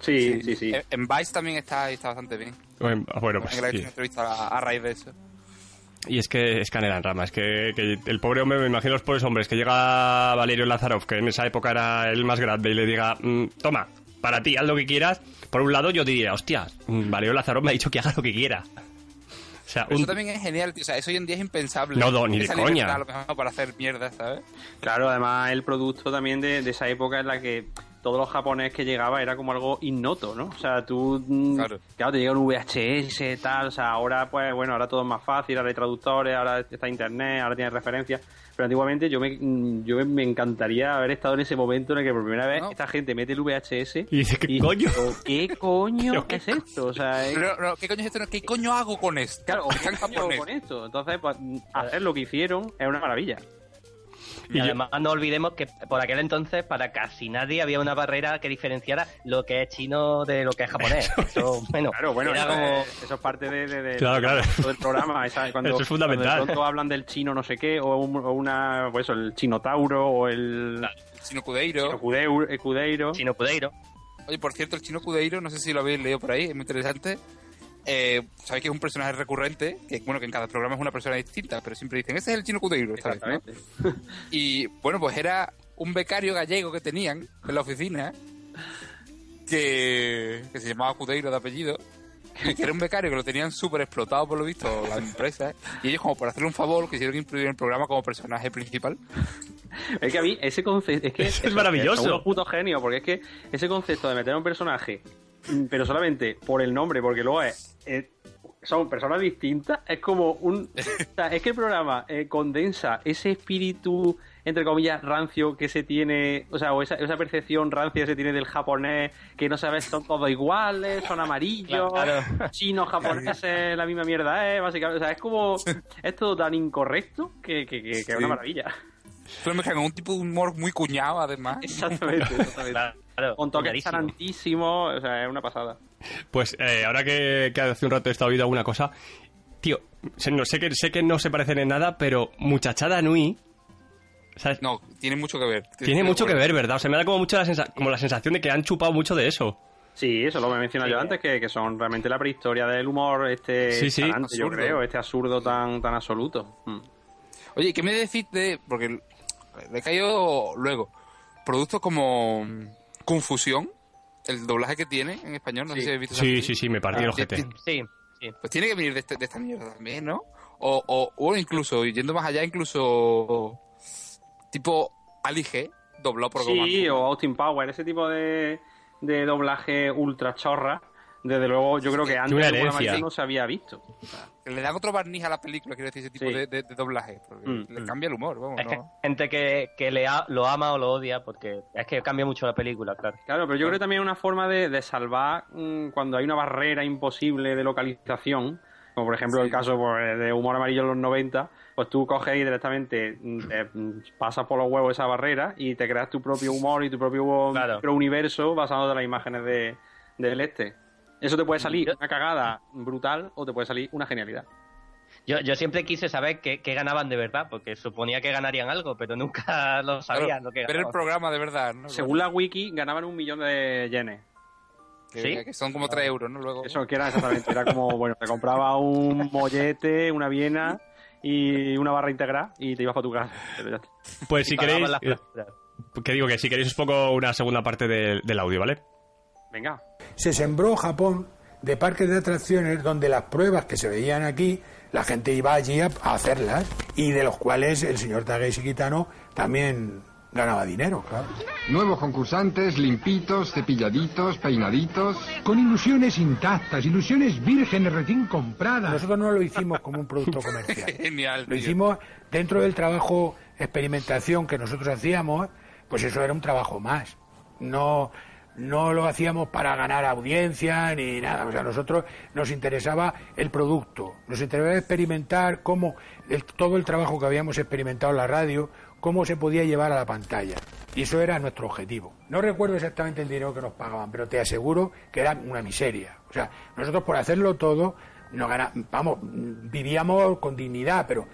Sí, sí, sí. En- En Vice también está, está bastante bien. En- Bueno, pues En que le he hecho sí. una entrevista a, a raíz de eso. Y es que es canela en rama, es que, que el pobre hombre, me imagino los pobres hombres, que llega Valerio Lazarov, que en esa época era el más grande, y le diga, "Mm, toma, para ti, haz lo que quieras. Por un lado yo diría, hostia, mm, Valerio Lazarov me ha dicho que haga lo que quiera. Sea, un- Eso también es genial, tío. O sea, eso hoy en día es impensable. No, no, ni de Esa coña. para hacer mierda, ¿sabes? Claro, además el producto también de, de esa época en la que todos los japonés que llegaba era como algo innoto, ¿no? O sea, tú, mm, Claro. claro, te llega un VHS, tal, o sea, ahora pues bueno, ahora todo es más fácil, ahora hay traductores, ahora está internet, ahora tienes referencias, pero antiguamente yo me, mm, yo me encantaría haber estado en ese momento en el que por primera vez No. esta gente mete el VHS Y dice, ¿qué coño? ¿Qué coño Pero, ¿qué es esto? O sea, es- Pero, no, ¿qué coño es esto? ¿Qué coño hago con esto? Claro, ¿qué coño hago con esto? Entonces, pues, hacer lo que hicieron es una maravilla. Y, Y yo- además no olvidemos que por aquel entonces para casi nadie había una barrera que diferenciara lo que es chino de lo que es japonés. Eso, bueno, Claro, bueno, era eso, como... es, eso es parte de, de- de- Claro, claro. del programa. esa- cuando, Eso es fundamental. Cuando de pronto hablan del chino no sé qué, o, un- o una, pues eso, el chinotauro, o el Chino Cudeiro. El cudeiro. Chino Pudeiro. Oye, por cierto, el Chino Cudeiro, no sé si lo habéis leído por ahí, es muy interesante. Eh, Sabéis que es un personaje recurrente, que bueno, que en cada programa es una persona distinta, pero siempre dicen, ese es el Chino Cudeiro, esta vez. Y bueno, pues era un becario gallego que tenían en la oficina que, que se llamaba Cudeiro de apellido. Que era un becario que lo tenían súper explotado por lo visto las empresas. Y ellos, como por hacerle un favor, quisieron incluir en el programa como personaje principal. Es que a mí ese concepto. Es que Eso es maravilloso. Putos genios, porque es que ese concepto de meter a un personaje, pero solamente por el nombre, porque luego es. es- son personas distintas, es como un. o sea, es que el programa eh, condensa ese espíritu, entre comillas, rancio que se tiene, o sea, o esa, esa percepción rancia que se tiene del japonés, que no sabes, son todos iguales, son amarillos, Claro. chinos, japoneses, la misma mierda es, básicamente. O sea, es como. Es todo tan incorrecto que, que, que- que es una maravilla. Pero me con un tipo de humor muy cuñado, además. Exactamente, exactamente. Claro, Con toques cuñadísimo. tarantísimos, o sea, es una pasada. Pues eh, ahora que, que hace un rato he estado oído alguna cosa, tío, sé, no, sé, que, sé que no se parecen en nada, pero Muchachada Nui, ¿sabes? No, tiene mucho que ver. Tiene mucho que ver, ¿verdad? O sea, me da como mucho la, sensa- como la sensación de que han chupado mucho de eso. Sí, eso lo he mencionado yo antes, que, que son realmente la prehistoria del humor, este Sí, yo Absurdo. creo, este absurdo tan, tan absoluto. Mm. Oye, ¿qué me decís de...? Porque le he caído luego. Productos como mm, Confusión, el doblaje que tiene en español, no sé Sí. si habéis visto Sí, sí, sí, me partí el Ah, ojete. ti- ti- Sí, sí. Pues tiene que venir de, este- de esta mierda también, ¿no? O, o, o incluso, yendo más allá, incluso tipo Ali G, doblado por Goma. Sí, o Austin Power, ese tipo de, de doblaje ultra chorra. Desde luego, yo creo que antes de no se había visto. Le dan otro barniz a la película, quiero decir, ese tipo Sí. de, de- de doblaje. Porque Mm, le mm. cambia el humor, vamos, Es que ¿no? gente que, que le ha- lo ama o lo odia porque es que cambia mucho la película, claro. Claro, pero yo creo que también es una forma de, de salvar mm, cuando hay una barrera imposible de localización. Como por ejemplo el caso pues, de humor amarillo en los 90, pues tú coges y directamente te, pasas por los huevos esa barrera y te creas tu propio humor y tu propio Claro. universo basado en las imágenes de, del este. Eso te puede salir una cagada brutal o te puede salir una genialidad. Yo, yo siempre quise saber qué, qué ganaban de verdad, porque suponía que ganarían algo, pero nunca lo sabían Claro, lo que el programa de verdad, ¿no? Según la wiki, ganaban un millón de yenes. que, ¿Sí? que son como 3 euros, ¿no? Luego, Eso que era exactamente, era como, bueno, te compraba un mollete, una viena y una barra integral y te ibas para tu casa. Pero. Pues si queréis, las eh, que digo que si queréis os pongo una segunda parte del, del audio, ¿vale? Venga. Se sembró Japón de parques de atracciones donde las pruebas que se veían aquí, la gente iba allí a, hacerlas y de los cuales el señor Takeshi Kitano también ganaba dinero, claro. Nuevos concursantes, limpitos, cepilladitos, peinaditos. Con ilusiones intactas, ilusiones vírgenes recién compradas. Nosotros no lo hicimos como un producto comercial. Genial. Lo hicimos dentro del trabajo experimentación que nosotros hacíamos, pues eso era un trabajo más. No, no lo hacíamos para ganar audiencia ni nada. O sea, a nosotros nos interesaba el producto, nos interesaba experimentar cómo el- todo el trabajo que habíamos experimentado en la radio, cómo se podía llevar a la pantalla. Y eso era nuestro objetivo. No recuerdo exactamente el dinero que nos pagaban, pero te aseguro que era una miseria. O sea, nosotros por hacerlo todo, no vamos, vivíamos con dignidad, pero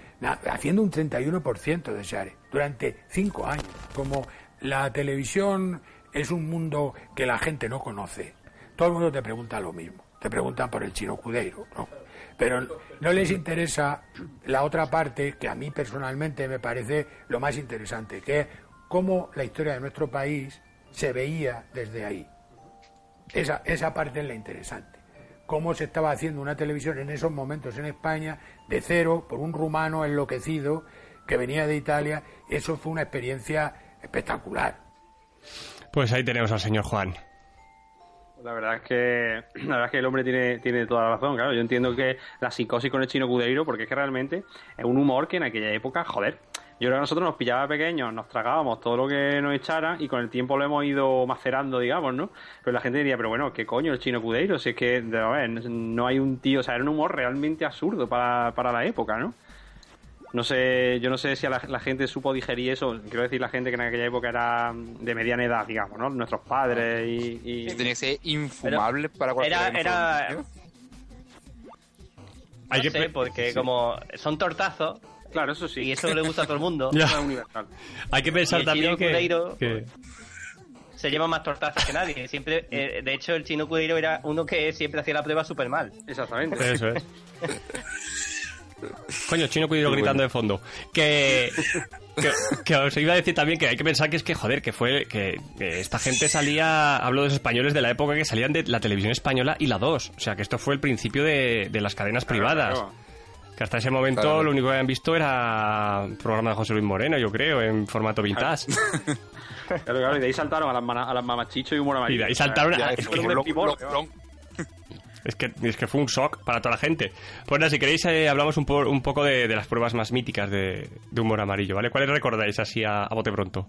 haciendo un 31% de share durante cinco años. Como la televisión es un mundo que la gente no conoce, todo el mundo te pregunta lo mismo. Te preguntan por el chino cudeiro, ¿no? Pero no les interesa la otra parte que a mí personalmente me parece lo más interesante, que es cómo la historia de nuestro país se veía desde ahí. Esa, esa parte es la interesante. Cómo se estaba haciendo una televisión en esos momentos en España de cero por un rumano enloquecido que venía de Italia. Eso fue una experiencia espectacular. Pues ahí tenemos al señor Juan. La verdad es que la verdad es que el hombre tiene, tiene toda la razón, claro. Yo entiendo que la psicosis con el chino cudeiro, porque es que realmente es un humor que en aquella época, joder, yo creo que nosotros nos pillaba pequeños, nos tragábamos todo lo que nos echaran y con el tiempo lo hemos ido macerando, digamos, ¿no? Pero la gente diría, pero bueno, ¿qué coño el chino cudeiro? Si es que, a no hay un tío, o sea, era un humor realmente absurdo para, para la época, ¿no? No sé, yo no sé si a la, la gente supo digerir eso. Quiero decir, la gente que en aquella época era de mediana edad, digamos, ¿no? Nuestros padres y. y- Que tenía que ser infumable para cualquier Era, era, Hay no que sé, pe- porque sí. como son tortazos Claro, eso sí. y eso le gusta a todo el mundo. Es universal. Hay que pensar Y el también chino que, cudeiro, que- se lleva más tortazos que nadie. Siempre, eh, de hecho, el chino cudeiro era uno que siempre hacía la prueba súper mal. Exactamente. Eso es. Coño, chino cuidado gritando de fondo. Que, que, que os iba a decir también que hay que pensar que es que, joder, que fue que, que esta gente salía, hablo de los españoles de la época que salían de la televisión española y la 2. O sea, que esto fue el principio de, de las cadenas privadas. Claro. Que hasta ese momento Claro. lo único que habían visto era un programa de José Luis Moreno, yo creo, en formato vintage. Claro, claro, y de ahí saltaron a las, a las mamachicho y humor amarillo. Y de ahí saltaron a- Es que, es que fue un shock para toda la gente. Pues nada, si queréis, eh, hablamos un, po- un poco de, las pruebas más míticas de, de humor amarillo, ¿vale? ¿Cuáles recordáis así a, a bote pronto?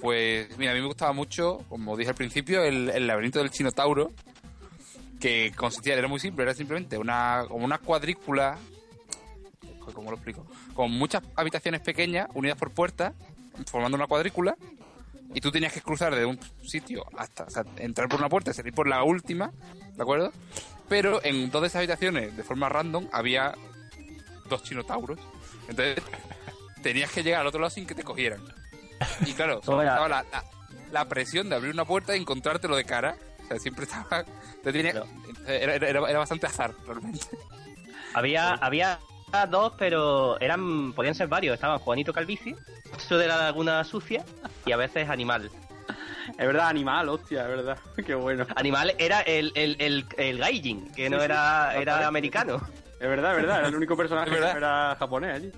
Pues mira, a mí me gustaba mucho, como dije al principio, el, el laberinto del Chinotauro, que consistía, era muy simple, era simplemente una, como una cuadrícula, ¿cómo lo explico? Con muchas habitaciones pequeñas unidas por puertas, formando una cuadrícula, y tú tenías que cruzar de un sitio hasta, o sea, entrar por una puerta y salir por la última, ¿de acuerdo? Pero en dos de esas habitaciones, de forma random, había dos chinotauros. Entonces, tenías que llegar al otro lado sin que te cogieran. Y claro, estaba la, la- la presión de abrir una puerta y encontrártelo de cara. O sea, siempre estaba. te tenía- No. era, era- era bastante azar, realmente. Había, había dos, pero eran podían ser varios. Estaban Juanito Calvici, eso de la Laguna Sucia, y a veces Animal. Es verdad, animal, hostia, es verdad. Qué bueno. Animal era el, el, el, el gaijin, que no era, era americano. Es verdad, es verdad. Era el único personaje que era japonés allí.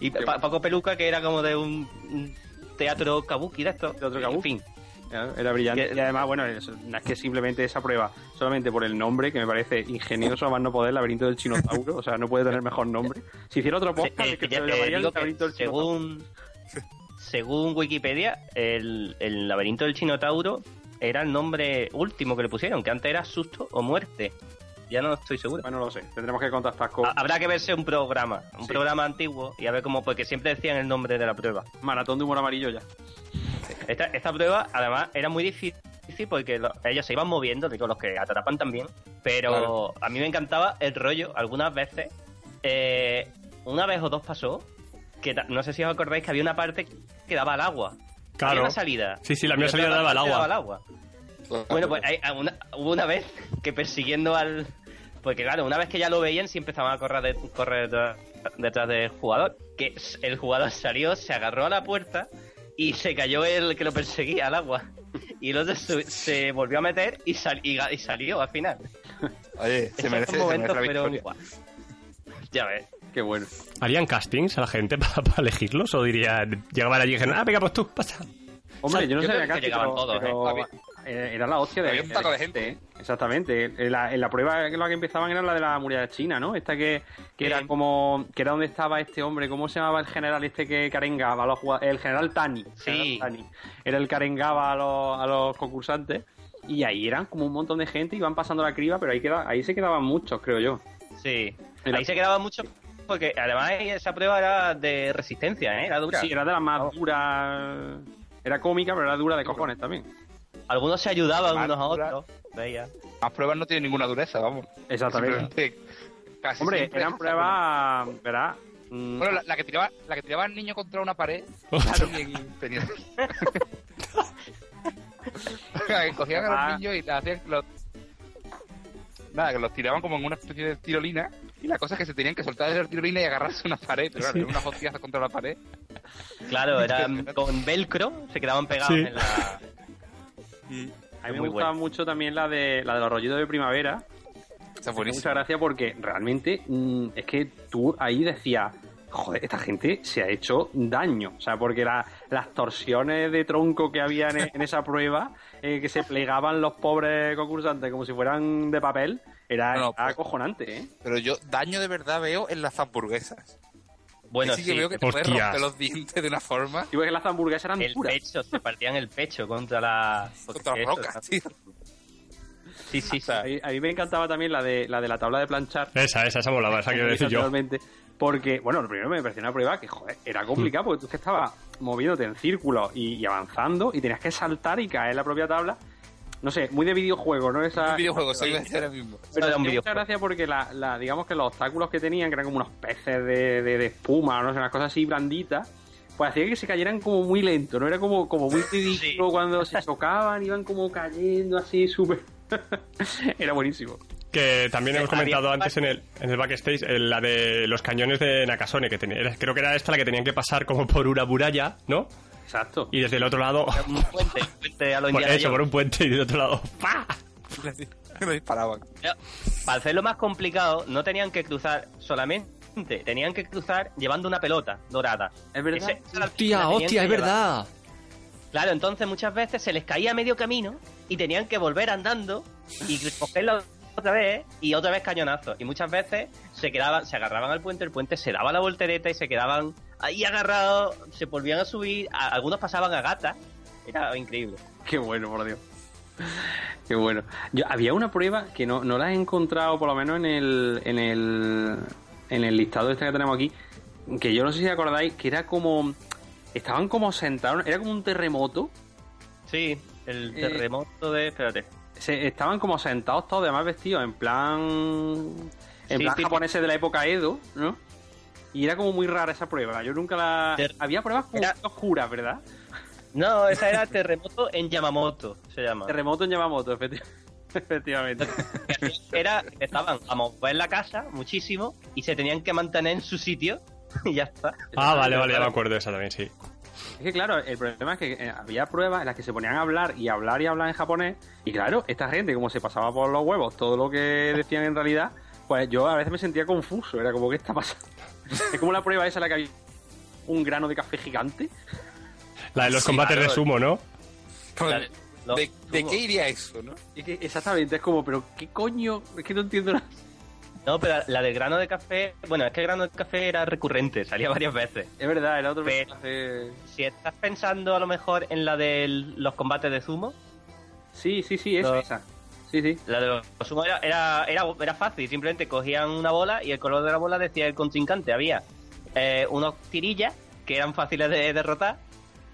Y Pa- Paco Peluca, que era como de un, un teatro kabuki de esto. De otro En kabuki. fin. Era era brillante. Y además, bueno, es, no es que simplemente esa prueba, solamente por el nombre, que me parece ingenioso, a más no poder, laberinto del chinotauro, o sea, no puede tener mejor nombre. Si hiciera otro podcast, Eh, es que se llamaría el laberinto del chinotauro. según, según Wikipedia, el, el laberinto del Chinotauro era el nombre último que le pusieron, que antes era susto o muerte. ya no estoy seguro. Bueno, no lo sé. Tendremos que contactar con Ha- Habrá que verse un programa, un Sí. programa antiguo y a ver cómo, porque siempre decían el nombre de la prueba. Maratón de Humor Amarillo ya. Esta, esta prueba, además, era muy difícil porque lo- ellos se iban moviendo, digo, los que atrapan también, pero Claro. a mí me encantaba el rollo, algunas veces, eh, una vez o dos pasó, que no sé si os acordáis que había una parte que daba al agua. Claro. Había una salida. Sí, sí, la mía salida daba al agua. agua. Bueno, pues hay- una- hubo una vez que persiguiendo al... Porque claro, una vez que ya lo veían, sí empezaban a correr, de- correr detrás, detrás del jugador. Que el jugador salió, se agarró a la puerta y se cayó el que lo perseguía al agua. Y el otro se, se volvió a meter y, sal- y, salió al final. Oye, se Esos merece, se momentos merece la fueron victoria. guau. Ya ves. Qué bueno. ¿Harían castings a la gente para elegirlos? ¿O dirían, llegaban allí y dijeron, ah, venga, pues tú, pasa? Hombre, yo no Yo sé que llegaban pero- todos, pero, ¿eh? Eh, Era la hostia de, Había un taco de gente, ¿eh? Exactamente. En la, en la prueba que la que empezaban era la de la muralla china, ¿no? Esta que, que era como... Que era donde estaba este hombre, ¿cómo se llamaba el general este que carengaba a los jugadores? El general Tani. Sí. General Tani. Era el que arengaba a los, a los concursantes. Y ahí eran como un montón de gente, iban pasando la criba, pero ahí, queda, ahí se quedaban muchos, creo yo. Sí. Era- Ahí se quedaba mucho porque además esa prueba era de resistencia, ¿eh? Era dura. Sí, era de las más duras... Era cómica, pero era dura de cojones también. Algunos se ayudaban Más unos a otros. Veía. Las pruebas no tienen ninguna dureza, vamos. Exactamente. Casi Hombre, eran pruebas, ¿verdad? Mm, Bueno, la, la que tiraba, la que tiraba al niño contra una pared, también tenía. Que Cogían a Ah. los niños y hacían los... Nada, que los tiraban como en una especie de tirolina y la cosa es que se tenían que soltar de la tirolina y agarrarse a una pared, pero claro, Sí. unas hostias contra la pared. Claro, eran con velcro, se quedaban pegados Sí. en la... A mí me Muy gustaba bueno. mucho también la de la de los rollitos de primavera. Está Muchas buenísimo. gracias porque realmente mm, es que tú ahí decías, joder, esta gente se ha hecho daño. O sea, porque la- las torsiones de tronco que había en, en esa prueba, eh, que se plegaban los pobres concursantes como si fueran de papel, era, No, no, era pues- acojonante, ¿eh? Pero yo daño de verdad veo en las hamburguesas. Bueno, sí, sí, que veo que te puedes Hostias. romper los dientes de una forma Digo que las hamburguesas eran el pecho, se partían el pecho contra la... contra las rocas, tío. Sí, sí, sí. A a mí me encantaba también la de la de la tabla de planchar. Esa, esa, esa molaba, esa quiero decir yo. Porque, bueno, lo primero me pareció una prueba que, joder, era complicado, porque tú es que estabas moviéndote en círculos y, y avanzando y tenías que saltar y caer en la propia tabla. No sé, muy de videojuego, ¿no? Esa, Un videojuego, soy iba a decir ahora mismo. Pero Era un tenía mucha videojuego. gracia porque la, la- digamos que los obstáculos que tenían, que eran como unos peces de, de- de espuma, no sé, unas cosas así blanditas, pues hacía que se cayeran como muy lento, ¿no? Era como, como muy ridículo cuando se chocaban, iban como cayendo así súper... Era buenísimo. Que también hemos comentado antes en el, en el backstage, eh, la de los cañones de Nakasone, que tenía, creo que era esta la que tenían que pasar como por una muralla, ¿no? Exacto. Y desde el otro lado, Un puente, un puente a lo por, Indiana hecho, por un puente y del otro lado, ¡pa! Lo disparaban. Pero, Para hacerlo más complicado, no tenían que cruzar solamente, tenían que cruzar llevando una pelota dorada. Es verdad. Ese- la- la Hostia, hostia, es llevar. verdad. Claro, entonces muchas veces se les caía medio camino y tenían que volver andando y cogerlo otra vez y otra vez cañonazo. Y muchas veces se quedaban, se agarraban al puente, el puente se daba la voltereta y se quedaban ahí agarrados, se volvían a subir, a- algunos pasaban a gata. Era increíble. Qué bueno, por Dios. Qué bueno. Yo, había una prueba que no, no la he encontrado, por lo menos en el, en el, en el listado este que tenemos aquí, que yo no sé si acordáis, que era como... Estaban como sentados, era como un terremoto. Sí, el Eh, terremoto de... Espérate. Se, estaban como sentados todos, además vestidos en plan... En Sí, plan sí, japoneses de la época Edo, ¿no? Y era como muy rara esa prueba. Yo nunca la... Ter- Había pruebas como Era- oscuras, ¿verdad? No, esa era terremoto en Yamamoto, se llama. Terremoto en Yamamoto, efecti- efectivamente. Era, estaban a mover la casa muchísimo y se tenían que mantener en su sitio y ya está. Ah, vale, vale, ya me acuerdo de esa también, sí. Es que claro, el problema es que eh, había pruebas en las que se ponían a hablar y hablar y hablar en japonés. Y claro, esta gente, como se pasaba por los huevos todo lo que decían en realidad, pues yo a veces me sentía confuso. Era como, ¿qué está pasando? es como la prueba esa en la que había un grano de café gigante. La de los Sí, combates claro. de sumo, ¿no? ¿De, de qué iría eso, no? Que exactamente, es como, ¿pero qué coño? Es que no entiendo nada. No, pero la del grano de café, bueno, es que el grano de café era recurrente, salía varias veces. Es verdad, era otro Pero- personaje. Si estás pensando a lo mejor en la de los combates de sumo, Sí, sí, sí, es esa. Sí, sí. La de los humos era, era, era, era fácil, simplemente cogían una bola y el color de la bola decía el contrincante. Había eh, unos tirillas que eran fáciles de derrotar,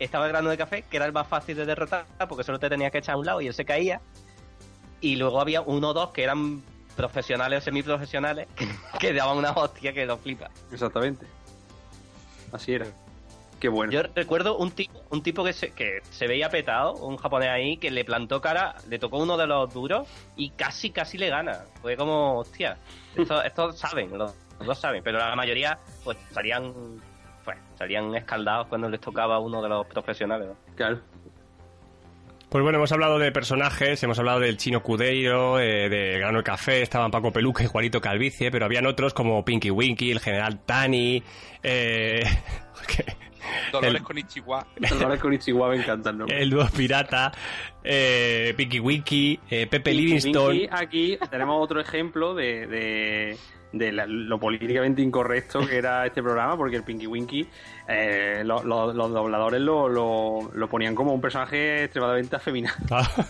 estaba el grano de café, que era el más fácil de derrotar porque solo te tenías que echar a un lado y él se caía. Y luego había uno o dos que eran profesionales o semiprofesionales que, que daban una hostia que lo flipa. Exactamente. Así era. Qué bueno. Yo recuerdo un tipo, un tipo que se, que se veía petado, un japonés ahí, que le plantó cara, le tocó uno de los duros y casi, casi le gana. Fue como, hostia, estos, saben, los, los dos saben, pero la mayoría pues salían, pues, salían escaldados cuando les tocaba a uno de los profesionales. ¿no? Claro. Pues bueno, hemos hablado de personajes, hemos hablado del chino Cudeiro, eh, de Grano de Café, estaban Paco Peluca y Juanito Calvicie, pero habían otros como Pinky Winky, el general Tani, eh, Dolores El- con Ichiwa. Dolores con Ichiwa me encantan, ¿no? el dúo pirata, eh, Pinky Winky, eh, Pepe Pinky Livingstone. Winky, aquí tenemos otro ejemplo de, de, de la- lo políticamente incorrecto que era este programa, porque el Pinky Winky, eh, lo- lo- los dobladores lo, lo, lo ponían como un personaje extremadamente afeminado. Ah,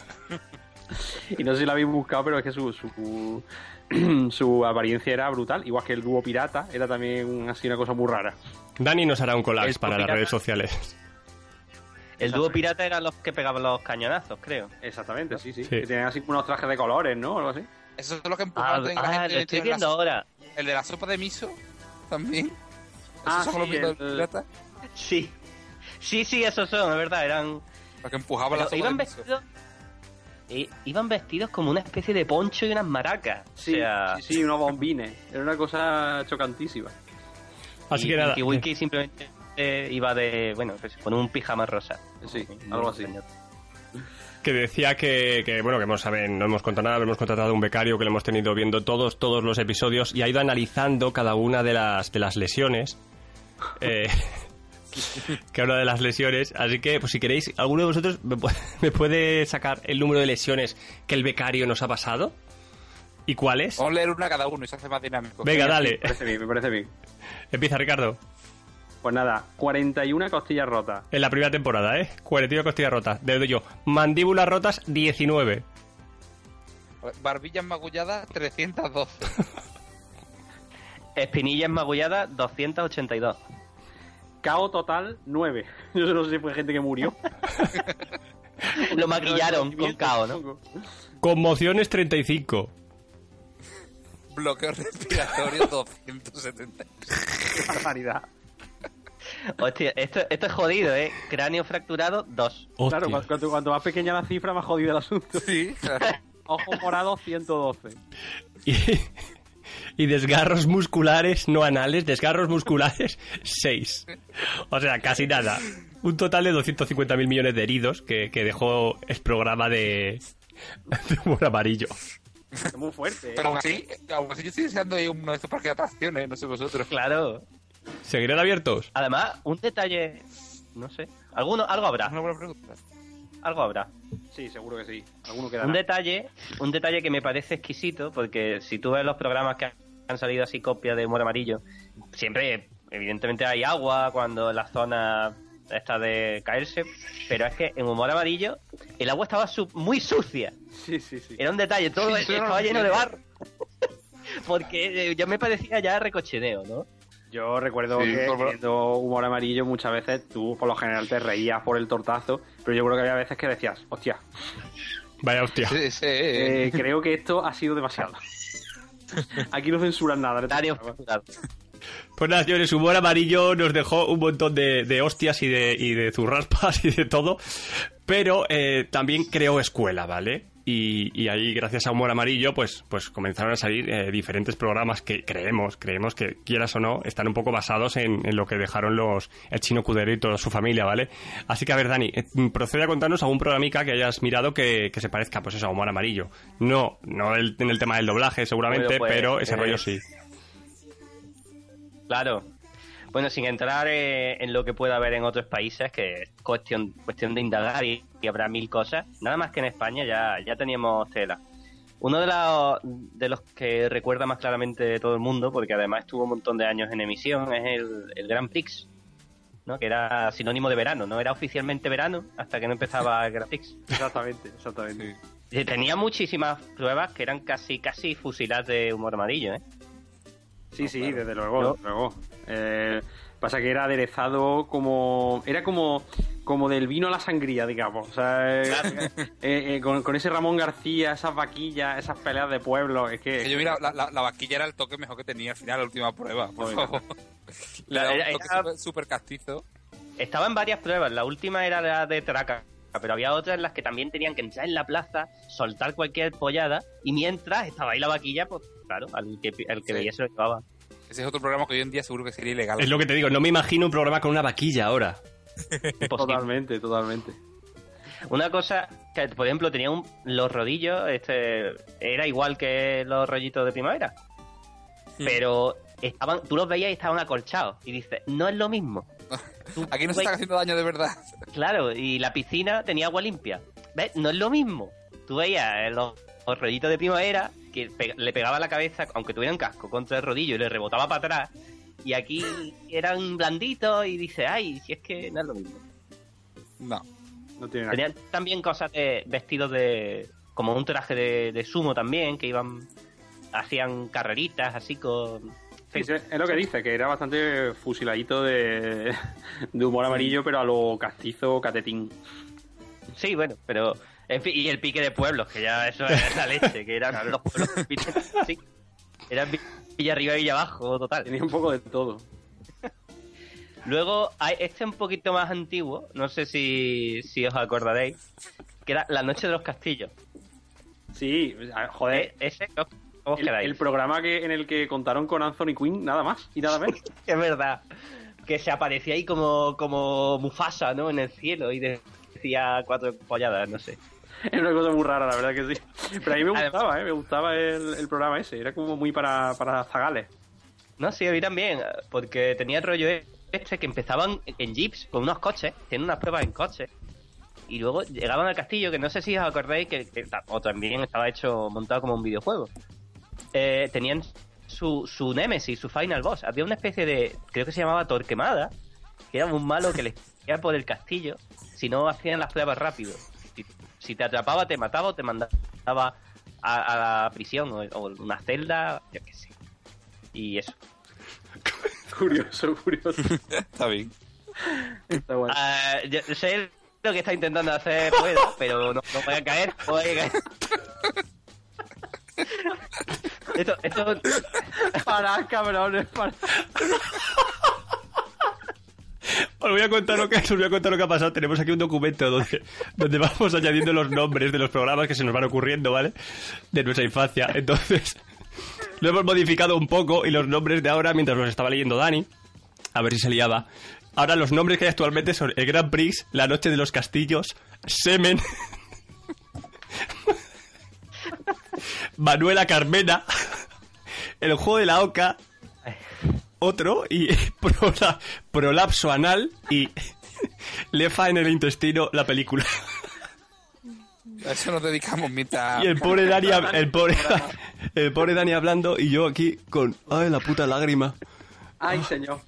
Y no sé si lo habéis buscado, pero es que su, su, su apariencia era brutal. Igual que el dúo pirata, era también así una cosa muy rara. Dani nos hará un collage para las redes sociales. El dúo pirata eran los que pegaban los cañonazos, creo. Exactamente, sí, sí. Sí. Que tenían así unos trajes de colores, ¿no? O algo así. Eso es lo que Ah, empujaban también la ah, gente lo estoy de la viendo ahora. El de la sopa de miso también. Ah, Esos son los sí, mitos el- piratas. Sí. Sí, sí, esos son, es verdad, eran... Los que empujaban la Pero sopa iban de miso. vestidos... i- Iban vestidos como una especie de poncho y unas maracas. Sí, o sea, sí, sí, unos bombines. Era una cosa chocantísima. Así y que nada. Pinky Winky simplemente eh, iba de... Bueno, pues, con un pijama rosa. Sí, algo así. Que decía que, que, bueno, que hemos, saben, no hemos contado nada, hemos contratado a un becario que lo hemos tenido viendo todos, todos los episodios y ha ido analizando cada una de las, de las lesiones. Eh, cada una de las lesiones. Así que, pues si queréis, alguno de vosotros me, pu- me puede sacar el número de lesiones que el becario nos ha pasado. ¿Y cuáles? Vamos a leer una cada uno y se hace más dinámico. Venga, Me dale. parece bien, me parece bien. Empieza Ricardo. Pues nada, 41 costillas rotas. En la primera temporada, ¿eh? 41 costillas rotas. Desde yo. Mandíbulas rotas, 19. Barbillas magulladas, 312. Espinillas magulladas, 282. Cao total, 9. Yo no sé si fue gente que murió. Lo maquillaron con cao, ¿no? Conmociones, 35. Bloqueo respiratorio, 270. Qué barbaridad. Hostia, esto, esto es jodido, ¿eh? Cráneo fracturado, 2. Hostia. Claro, cu- cuanto, cuanto más pequeña la cifra, más jodido el asunto. Sí, claro. Ojo morado, 112. Y, y desgarros musculares no anales, desgarros musculares 6. O sea, casi nada. Un total de 250.000 millones de heridos que, que dejó el programa de, de humor amarillo. Es muy fuerte, ¿eh? Pero aún así, aún así yo estoy deseando uno de estos parques de atracciones, no sé vosotros. Claro. ¿Seguirán abiertos? Además, un detalle... No sé. Alguno, algo habrá. Es una buena pregunta. Algo habrá. Sí, seguro que sí. Alguno quedará. Un detalle, un detalle que me parece exquisito, porque si tú ves los programas que han salido así copias de humor amarillo, siempre, evidentemente, hay agua cuando la zona está de caerse, pero es que en humor amarillo el agua estaba su- muy sucia. Sí, sí, sí. Era un detalle, todo Sí, eso estaba lleno de barro. porque eh, yo me parecía ya recochineo, ¿no? Yo recuerdo Sí, que por- viendo humor amarillo muchas veces tú por lo general te reías por el tortazo, pero yo creo que había veces que decías, hostia, Vaya hostia. Sí, sí. eh, creo que esto ha sido demasiado. Aquí no censuran nada. Dario, Pues nada, señores, humor amarillo nos dejó un montón de, de hostias y de, y de zurraspas y de todo, pero eh, también creó escuela, ¿vale? Y, y ahí, gracias a Humor Amarillo, pues, pues comenzaron a salir eh, diferentes programas que creemos, creemos que, quieras o no, están un poco basados en, en lo que dejaron los el chino Cudero y toda su familia, ¿vale? Así que, a ver, Dani, eh, procede a contarnos algún programica que hayas mirado que, que se parezca, pues eso, a Humor Amarillo. No, no el- en el tema del doblaje, seguramente, Bueno, pues, pero ese eh, rollo sí. Claro. Bueno, sin entrar eh, en lo que pueda haber en otros países, que es cuestión, cuestión de indagar y, y habrá mil cosas, nada más que en España ya, ya teníamos tela. Uno de los, de los que recuerda más claramente todo el mundo, porque además estuvo un montón de años en emisión, es el, el Grand Prix. ¿no? Que era sinónimo de verano, no era oficialmente verano hasta que no empezaba el Graphics. Exactamente, exactamente. Y Tenía muchísimas pruebas que eran casi casi fusiladas de humor amarillo, ¿eh? Sí, sí, desde luego, desde luego. Eh, pasa que era aderezado como... Era como como del vino a la sangría, digamos. O sea, eh, eh, eh, con, con ese Ramón García, esas vaquillas, esas peleas de pueblo, es que... Que yo mira, la, la, la vaquilla era el toque mejor que tenía al final, la última prueba, por favor. Le un toque súper castizo. Estaba en varias pruebas, la última era la de Traca, pero había otras en las que también tenían que entrar en la plaza, soltar cualquier pollada, y mientras estaba ahí la vaquilla, pues claro, al que, al que Sí. veía se lo llevaba. Ese es otro programa que hoy en día seguro que sería ilegal. Es lo que te digo, no me imagino un programa con una vaquilla ahora. Imposible. Totalmente, totalmente. Una cosa que, por ejemplo, tenía un, los rodillos, este, era igual que los rollitos de primavera, pero estaban, tú los veías y estaban acolchados, y dices, no es lo mismo. Aquí no se está haciendo daño de verdad. Claro, y la piscina tenía agua limpia. ¿Ves? No es lo mismo. Tú veías eh, los, los rollitos de primavera que pe- le pegaba la cabeza, aunque tuviera un casco, contra el rodillo y le rebotaba para atrás. Y aquí eran blanditos y dice, ay, si es que no es lo mismo. No. No tiene nada. Tenían también cosas de vestidos de. como un traje de, de sumo también, que iban. hacían carreritas así con. Sí, es lo que dice, que era bastante fusiladito de, de humor amarillo, pero a lo castizo catetín. Sí, bueno, pero. En fin, y el pique de pueblos, que ya eso es la leche, que eran los pueblos. Sí, eran Villa arriba y Villa abajo, total. Tenía un poco de todo. Luego, hay este un poquito más antiguo, no sé si, si os acordaréis, que era La Noche de los Castillos. Sí, joder. Eh, Ese, ¿cómo os El, el programa que en el que contaron con Anthony Quinn, nada más y nada menos. Es verdad. Que se aparecía ahí como, como Mufasa, ¿no? En el cielo y decía cuatro polladas, no sé. Es una cosa muy rara, la verdad que sí. Pero a mí me gustaba, ¿eh? Me gustaba el, el programa ese. Era como muy para, para zagales. No, sí, a mí también, porque tenía el rollo este que empezaban en jeeps con unos coches, tienen unas pruebas en coches, y luego llegaban al castillo, que no sé si os acordáis, que, o también estaba hecho, montado como un videojuego. Eh, tenían su, su Nemesis, su Final Boss. Había una especie de, creo que se llamaba Torquemada, que era un malo que les iba por el castillo si no hacían las pruebas rápido. Si, te atrapaba, te mataba o te mandaba a, a la prisión o, o una celda, yo qué sé. Y eso. Curioso, curioso. Está bien. Está bueno. Ah, yo sé lo que está intentando hacer puedo, pero no, no voy a caer, no voy a caer. Esto, esto, Parad, cabrones, parad. Os voy a contar lo que os voy a contar lo que ha pasado. Tenemos aquí un documento donde, donde vamos añadiendo los nombres de los programas que se nos van ocurriendo, ¿vale? De nuestra infancia. Entonces, lo hemos modificado un poco y los nombres de ahora, mientras los estaba leyendo Dani, a ver si se liaba. Ahora los nombres que hay actualmente son el Grand Prix, La Noche de los Castillos, Semen, Manuela Carmena, El Juego de la Oca, otro y prola- prolapso anal y lefa en el intestino la película. A eso nos dedicamos mientras... Y el pobre Dani, el pobre, el pobre Dani hablando y yo aquí con ay la puta lágrima. Ay, señor.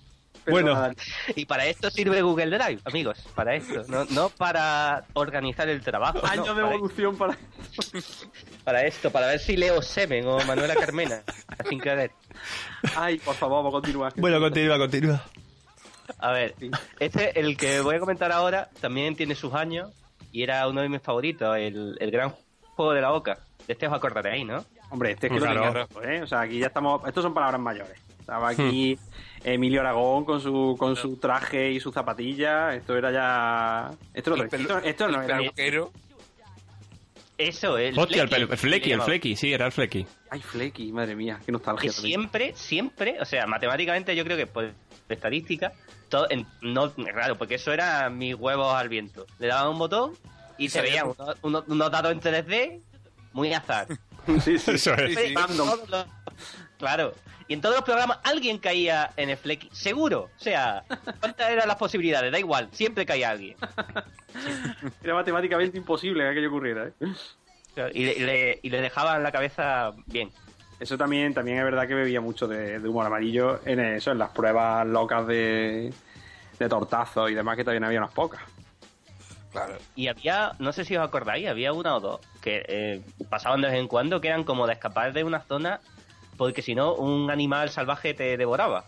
Bueno. Y para esto sirve Google Drive, amigos, para esto, no, no para organizar el trabajo. no, Años de para, evolución para... para esto, para ver si leo Semen o Manuela Carmena, sin querer. Ay, por favor, vamos a continuar. Bueno, continúa, continúa. A ver, este, el que voy a comentar ahora, también tiene sus años y era uno de mis favoritos, el, el gran juego de la boca. De este os acordaréis, ¿no? Hombre, este es que Claro. lo ¿eh? O sea, aquí ya estamos... Estos son palabras mayores. Estaba aquí Emilio Aragón con su con su traje y su zapatilla. Esto era ya... Esto, pelo- esto, esto no era... peluquero. Eso, el Hostia, el, el Flecky, el. Flecky, sí, era el Flecky. Ay, Flecky, madre mía, qué nostalgia. que siempre, siempre, o sea, matemáticamente yo creo que por estadística, todo, en- no, claro, porque eso era mis huevos al viento. Le daban un botón y se veían unos, unos- unos datos en 3D muy azar. Sí, sí. Eso es. Sí, sí. Random. Todos los- claro. Y en todos los programas alguien caía en el Flecky, seguro. O sea, ¿cuántas eran las posibilidades? Da igual, siempre caía alguien. Era matemáticamente imposible que aquello ocurriera, ¿eh? Y le, y le- y le dejaban la cabeza bien. Eso también, también es verdad que bebía mucho de, de humor amarillo en eso, en las pruebas locas de, de tortazos y demás, que también había unas pocas. Claro. Y había, no sé si os acordáis, había una o dos que eh, pasaban de vez en cuando que eran como de escapar de una zona porque si no un animal salvaje te devoraba.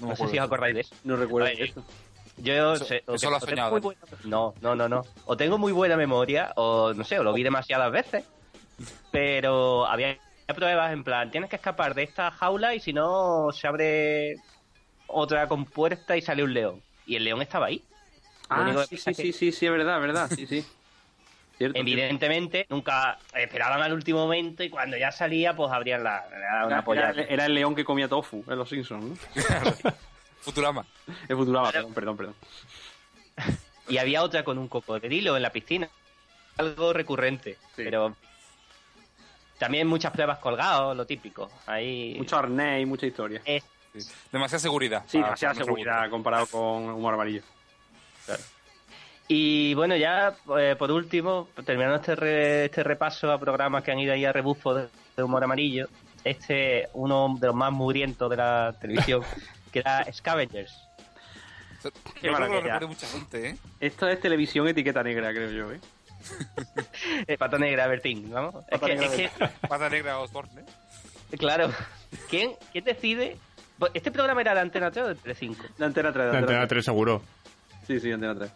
No sé si os acordáis de eso. No recuerdo Ay, eso. Yo Eso- sé- lo has soñado, ¿eh? buena- No, no, no, no. O tengo muy buena memoria, o no sé, o lo vi demasiadas veces. Pero había pruebas en plan, tienes que escapar de esta jaula y si no se abre otra compuerta y sale un león. Y el león estaba ahí. Ah, sí, sí, sí, sí, sí, es verdad, es verdad, sí, sí. Cierto, Evidentemente, nunca esperaban al último momento y cuando ya salía, pues abrían la, la- cierto. una Era, polla. era- era el león que comía tofu en Los Simpsons, ¿no? Futurama. Es Futurama, perdón, perdón, perdón. Y había otra con un cocodrilo en la piscina. Algo recurrente. Sí. Pero también muchas pruebas colgados, lo típico. Ahí Mucho arnés y mucha historia. es Sí. Demasiada seguridad. Sí, para- demasiada seguridad gusto. comparado con Humor Amarillo. Y bueno, ya eh, por último, terminando este, re- este repaso a programas que han ido ahí a rebufo de, de humor amarillo, este uno de los más mugrientos de la televisión, que era Scavengers. Yo Qué lo mucha gente, ¿eh? Esto es televisión etiqueta negra, creo yo, ¿eh? Eh, Pato Negra, Bertín, vamos. Es Pata que, Negra, es que, Pata negra Osborne, ¿eh? claro, ¿quién, ¿quién decide? Pues, Este programa era de Antena 3 o de Telecinco. De Antena 3, de Antena Antena 3 seguro. 3. Sí, sí, Antena 3.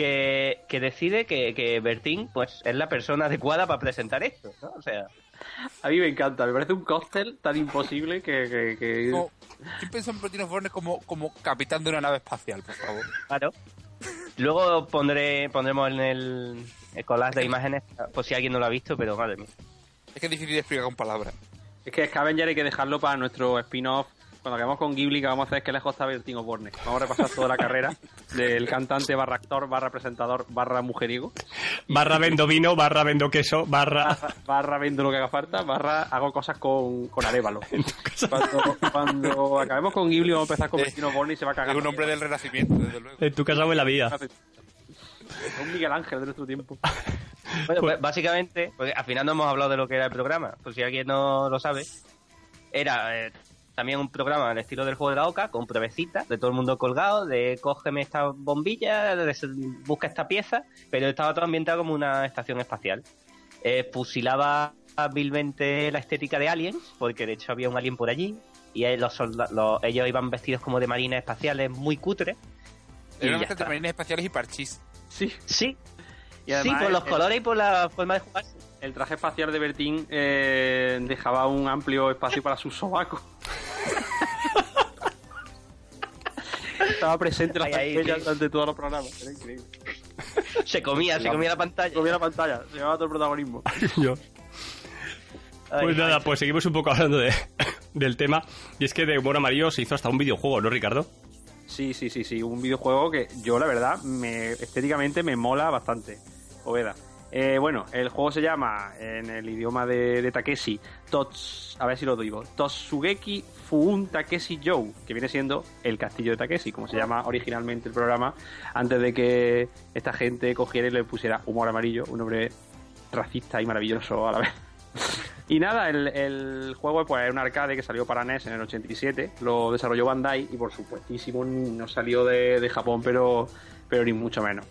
Que, que decide que, que Bertín pues es la persona adecuada para presentar esto, ¿no? O sea, A mí me encanta, me parece un cóctel tan imposible que... que, que- ¿Quién pensó en Bertino Osborne como, como capitán de una nave espacial, por favor? claro. Luego pondré pondremos en el, el collage de imágenes por si alguien no lo ha visto, pero madre mía. Es que es difícil de explicar con palabras. Es que Scavenger hay que dejarlo para nuestro spin-off. Cuando acabemos con Ghibli, que vamos a hacer es que lejos está Bertín Osborne. Vamos a repasar toda la carrera del cantante barra actor, barra presentador, barra mujeriego. Barra vendo vino, barra vendo queso, barra... barra vendo lo que haga falta, barra hago cosas con, con Arevalo. Cuando, cuando acabemos con Ghibli vamos a empezar con Eh, Bertín Osborne y se va a cagar. Es un hombre del renacimiento, desde luego. En tu casa o en la vida. Es un Miguel Ángel de nuestro tiempo. Bueno, pues básicamente, porque al final no hemos hablado de lo que era el programa, por si alguien no lo sabe, era eh, también un programa al estilo del juego de la oca, con pruebecitas de todo el mundo colgado, de cógeme esta bombilla, de busca esta pieza, pero estaba todo ambientado como una estación espacial. Eh, fusilaba vilmente la estética de aliens, porque de hecho había un alien por allí, y los los- ellos iban vestidos como de marines espaciales muy cutres. y Era una ya mezcla entre está. marines espaciales y parchís. Sí. Sí, Y sí, por los el- colores y por la forma de jugarse. El traje espacial de Bertín eh, dejaba un amplio espacio para sus sobacos. Estaba presente pantallas sí. durante todos los programas. Era increíble. Se comía, se comía la pantalla. Comía la pantalla, se llevaba todo el protagonismo. Yo. Ay, Pues nada, ay, pues seguimos un poco hablando de, del tema. Y es que de Humor Amarillo se hizo hasta un videojuego, ¿no, Ricardo? Sí, sí, sí, sí. Un videojuego que yo, la verdad, me, estéticamente me mola bastante. Oveda. Eh, bueno, el juego se llama, en el idioma de, de Takeshi, Tots, a ver si lo digo, Totsugeki Fuun Takeshi Joe, que viene siendo el castillo de Takeshi, como se llama originalmente el programa, antes de que esta gente cogiera y le pusiera humor amarillo, un nombre racista y maravilloso a la vez. Y nada, el, juego pues, es un arcade que salió para NES en el 87, lo desarrolló Bandai y por supuestísimo no salió de, de Japón, pero, pero ni mucho menos.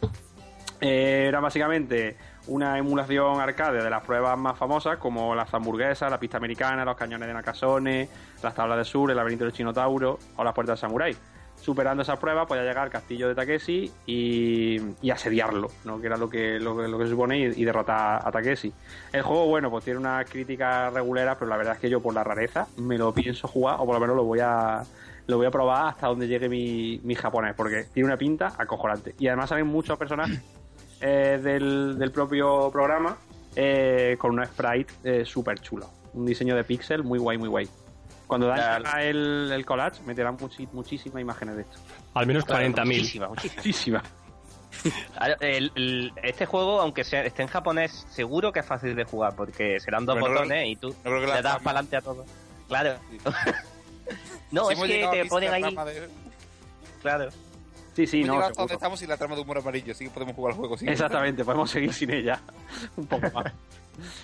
Eh, era básicamente una emulación arcade de las pruebas más famosas como las hamburguesas, la pista americana, los cañones de Nakasone, las tablas de sur, el laberinto del Chinotauro o las puertas del Samurai. Superando esas pruebas podía llegar al castillo de Takeshi y, asediarlo, ¿no? que era lo que, lo, lo que se supone, y, y derrotar a Takeshi. El juego, bueno, pues tiene unas críticas reguleras, pero la verdad es que yo por la rareza me lo pienso jugar, o por lo menos lo voy a, lo voy a probar hasta donde llegue mi, mi japonés, porque tiene una pinta acojonante. Y además salen muchos personajes eh, del, del propio programa eh, con un sprite eh, súper chulo. Un diseño de pixel muy guay, muy guay. Cuando dan Claro. el, el collage, meterán muchísimas imágenes de esto. Al menos claro, 40.000. muchísima, muchísima. Muchísimas. El- el- este juego, aunque sea, esté en japonés, seguro que es fácil de jugar, porque serán dos Pero no creo- botones y tú no le das para adelante a todo. Claro. no, Si es que te ponen ahí. de- Claro. Sí, sí, hemos no, hasta donde estamos sin la trama de humor amarillo, así que podemos jugar el juego. sin- Exactamente, podemos seguir sin ella. Un poco más.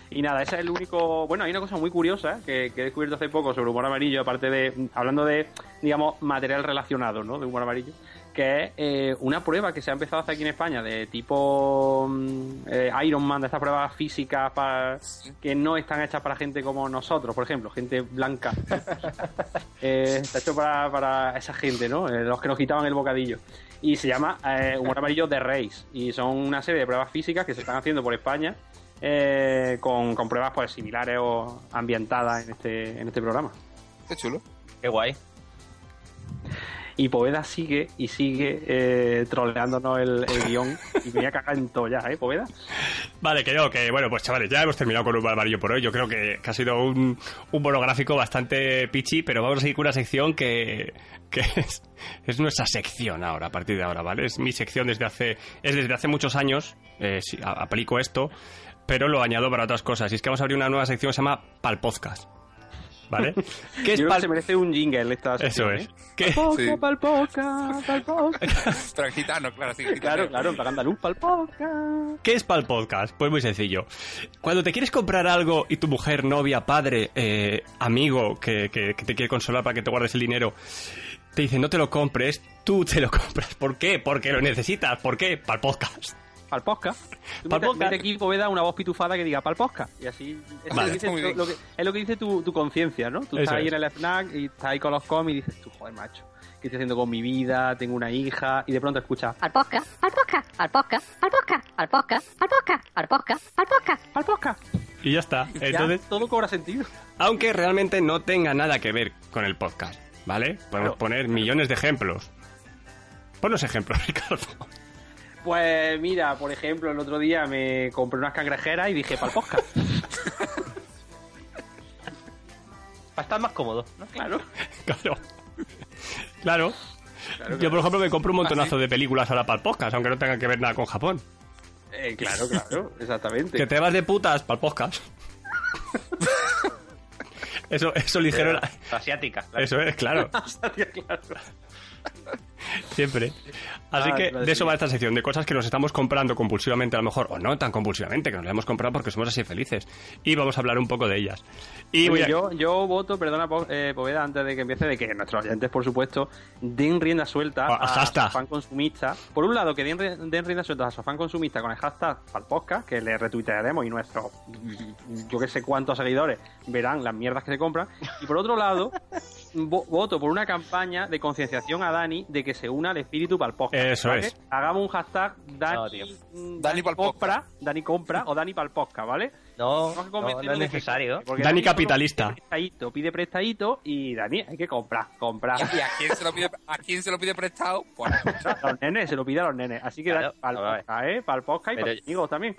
Y nada, ese es el único. Bueno, hay una cosa muy curiosa que, que he descubierto hace poco sobre humor amarillo, aparte de. Hablando de, digamos, material relacionado, ¿no? De humor amarillo. Que es eh, una prueba que se ha empezado a hacer aquí en España de tipo mm, eh, Iron Man, de estas pruebas físicas para, que no están hechas para gente como nosotros, por ejemplo, gente blanca. Eh, está hecho para, para esa gente, ¿no? Eh, los que nos quitaban el bocadillo. Y se llama eh, Humor Amarillo de Race. Y son una serie de pruebas físicas que se están haciendo por España eh, con, con pruebas pues similares o ambientadas en este, en este programa. Qué chulo. Qué guay. Y Poveda sigue y sigue eh, troleándonos el, guion. Y me voy a cagar en todo ya, ¿eh, Poveda? Vale, creo que, bueno, pues chavales, ya hemos terminado con un amarillo por hoy. Yo creo que, ha sido un, un monográfico bastante pichi, pero vamos a seguir con una sección que, que es, es nuestra sección ahora, a partir de ahora, ¿vale? Es mi sección desde hace, es desde hace muchos años, eh, a- aplico esto, pero lo añado para otras cosas. Y es que vamos a abrir una nueva sección que se llama Pal Podcast. ¿Vale? ¿Qué es Yo creo que Pal se merece un jingle esta Eso es. ¿eh? ¿Qué? Sí. Palpoca, palpoca. Gitano, claro, sí. gitano. Claro, claro, en andaluz, palpoca. ¿Qué es Pal Podcast? Pues muy sencillo. Cuando te quieres comprar algo y tu mujer, novia, padre, eh, amigo que, que- que te quiere consolar para que te guardes el dinero, te dice no te lo compres, tú te lo compras. ¿Por qué? Porque lo necesitas. ¿Por qué? Pal Podcast. Tú Pal podcast. mete aquí Poveda una voz pitufada que diga palposca. Y así. Es, Vale. lo, que dice, lo que- es lo que dice tu, tu conciencia, ¿no? Tú Eso estás ahí es. en el snack y estás ahí con los cómics y dices, tú, joder, macho, ¿qué estoy haciendo con mi vida? Tengo una hija. Y de pronto escuchas, al podcast, al podcast, al podcast, al podcast, al podcast, al podcast, al podcast, al podcast. palposca. Y ya está. Ya Entonces, todo cobra sentido. aunque realmente no tenga nada que ver con el podcast, ¿vale? Podemos Claro. poner millones de ejemplos. Ponnos ejemplos, Ricardo. Pues mira, por ejemplo, el otro día me compré unas cangrejeras y dije, palposca. Para estar más cómodo. ¿no? claro. Claro. Claro. Yo, por ejemplo, me compro un montonazo de películas ahora para el podcast, aunque no tengan que ver nada con Japón. Eh, claro, claro, exactamente. Que te vas de putas para el podcast. Eso, eso ligero. la- Asiática. claro. Eso es, claro. claro. Siempre. Así Ah, que de eso va esta sección, de cosas que nos estamos comprando compulsivamente a lo mejor, o no tan compulsivamente, que nos las hemos comprado porque somos así felices. Y vamos a hablar un poco de ellas. Y Oye, a- yo, yo voto, perdona, eh, Poveda, antes de que empiece, de que nuestros oyentes, por supuesto, den rienda suelta Ah, a, hashtag. su fan consumista. Por un lado, que den, den rienda suelta a su fan consumista con el hashtag al podcast, que le retuitearemos y nuestros, yo que sé cuántos seguidores verán las mierdas que se compran. Y por otro lado, voto por una campaña de concienciación a Dani de que se una al espíritu para el podcast. Eso ¿vale? es. Hagamos un hashtag Dani, No, Dani compra, Dani compra o Dani para el podcast, ¿vale? No, no, es necesario. porque Dani capitalista. Pide prestadito, pide prestadito y Dani, hay que comprar, comprar. ¿Y a quién se lo pide, a quién se lo pide prestado? Pues, A los nenes, se lo pide a los nenes. Así que Claro, para el podcast, ¿eh? Para el podcast y para los amigos también.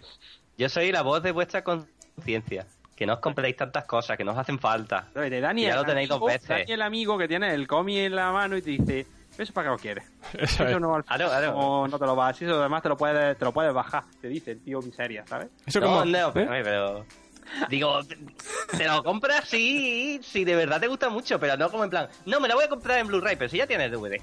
Yo soy la voz de vuestra conciencia. Que no os compréis tantas cosas, que no os hacen falta. Ya el lo tenéis dos amigo- veces. Dani el amigo que tiene el cómic en la mano y te dice, ¿eso para qué lo quieres? Eso es. Eso no, al Claro, claro. no, no te lo vas, eso además te lo puedes, te lo puedes bajar, te dice el tío miseria, ¿sabes? Eso no, como- no, ¿eh? pero, Digo, te- lo compras sí, si de verdad te gusta mucho, pero no como en plan, no, me la voy a comprar en Blu-ray, pero si ya tienes DVD.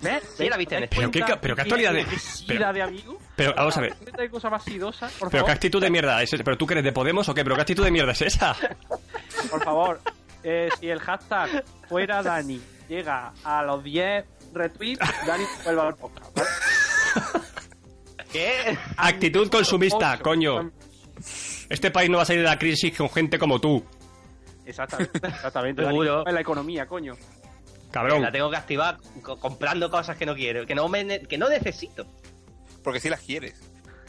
¿Ves? Sí, la viste en Pero qué ca- pero qué actualidad de- necesidad de amigo. Pero vamos a ver. Hay cosa más sidosa, por Pero qué favor. actitud de mierda es esa. ¿Pero tú que eres de Podemos o qué? ¿Pero qué actitud de mierda es esa? Por favor, eh, si el hashtag fuera Dani llega a los 10 retweets, Dani vuelve al podcast, ¿vale? ¿Qué? Actitud consumista, Ocho. coño. Este país no va a salir de la crisis con gente como tú. Exactamente, exactamente. Seguro. Dani, en la economía, coño. Cabrón. La tengo que activar co- comprando cosas que no quiero, que no, me ne- que no necesito. porque si las quieres.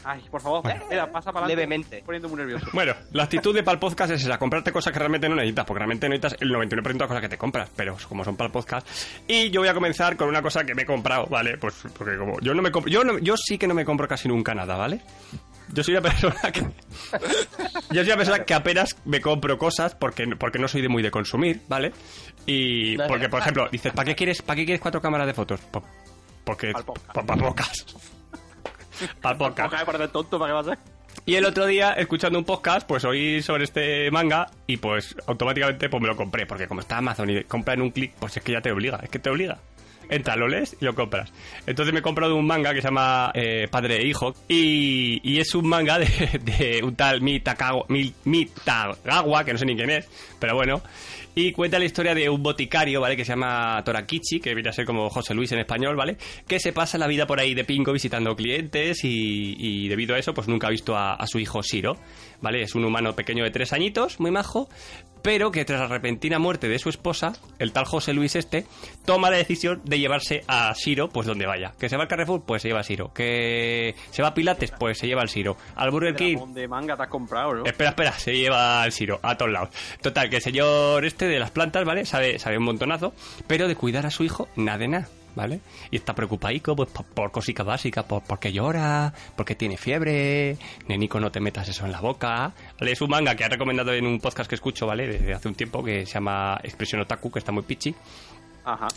Ay, por favor, mira, pasa para adelante. Levemente. Poniendo muy nervioso. Bueno, la actitud de Pal Podcast es esa, comprarte cosas que realmente no necesitas, porque realmente necesitas el 99% de las cosas que te compras, pero como son Pal Podcast. Y yo voy a comenzar con una cosa que me he comprado, ¿vale? Pues porque como yo no me compro, yo, no- yo sí que no me compro casi nunca nada, ¿vale? Yo soy una persona que yo soy una persona que apenas me compro cosas porque porque no soy de muy de consumir, ¿vale? Y porque por ejemplo, dices, ¿para qué quieres para qué quieres cuatro cámaras de fotos? Po- porque para podcast. Para podcast. Ojalá, para tonto, ¿para qué a? Y el otro día, escuchando un podcast, pues oí sobre este manga y pues automáticamente pues me lo compré, porque como está Amazon y compra en un clic, pues es que ya te obliga, es que te obliga. Lees y lo compras. Entonces me he comprado un manga que se llama eh, Padre e Hijo y, y es un manga de, de un tal Mitakawa, Mi- Mitagawa, que no sé ni quién es, pero bueno. Y cuenta la historia de un boticario, ¿vale? Que se llama Torakichi, que viene a ser como José Luis en español, ¿vale? Que se pasa la vida por ahí de pingo visitando clientes y, y debido a eso, pues nunca ha visto a, a su hijo Shiro, ¿vale? Es un humano pequeño de tres añitos, muy majo, pero que tras la repentina muerte de su esposa, el tal José Luis este, toma la decisión de llevarse a Shiro, pues donde vaya. Que se va al Carrefour, pues se lleva a Shiro. Que se va a Pilates, pues se lleva al Shiro. Al Burger King, De manga te has comprado, ¿no? Espera, espera, se lleva al Siro a todos lados. Total, que el señor este de las plantas, ¿vale? Sabe, sabe un montonazo, pero de cuidar a su hijo, nada de nada, ¿vale? Y está preocupadico pues, por, por cositas básicas, por, porque llora, porque tiene fiebre, nenico, no te metas eso en la boca. ¿Vale? Es un manga que ha recomendado en un podcast que escucho, ¿vale? Desde hace un tiempo, que se llama Expresión Otaku, que está muy pichi. Ajá.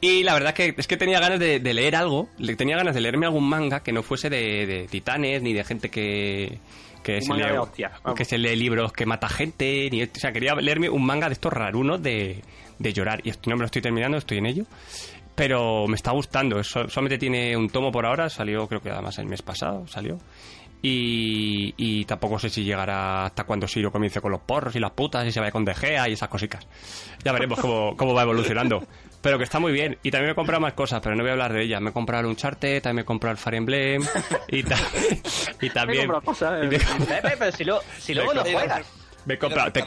Y la verdad que es que tenía ganas de, de leer algo, tenía ganas de leerme algún manga que no fuese de, de titanes ni de gente que que se, vamos. que se lee libros que mata gente, ni, o sea, quería leerme un manga de estos rarunos de, de llorar y no me lo estoy terminando, estoy en ello. Pero me está gustando, so- solamente tiene un tomo por ahora, salió creo que además el mes pasado, salió. Y, y tampoco sé si llegará hasta cuando Siro comience con los porros y las putas y se vaya con De Gea y esas cositas. Ya veremos cómo, cómo va evolucionando. Pero que está muy bien. Y también me he comprado más cosas, pero no voy a hablar de ellas. Me he comprado el Uncharted, también me he comprado el Fire Emblem y, ta- y también... comprado cosas, y me- Pepe, pero si, lo, si luego no Me- juegas. Me he comprado... ¿Te,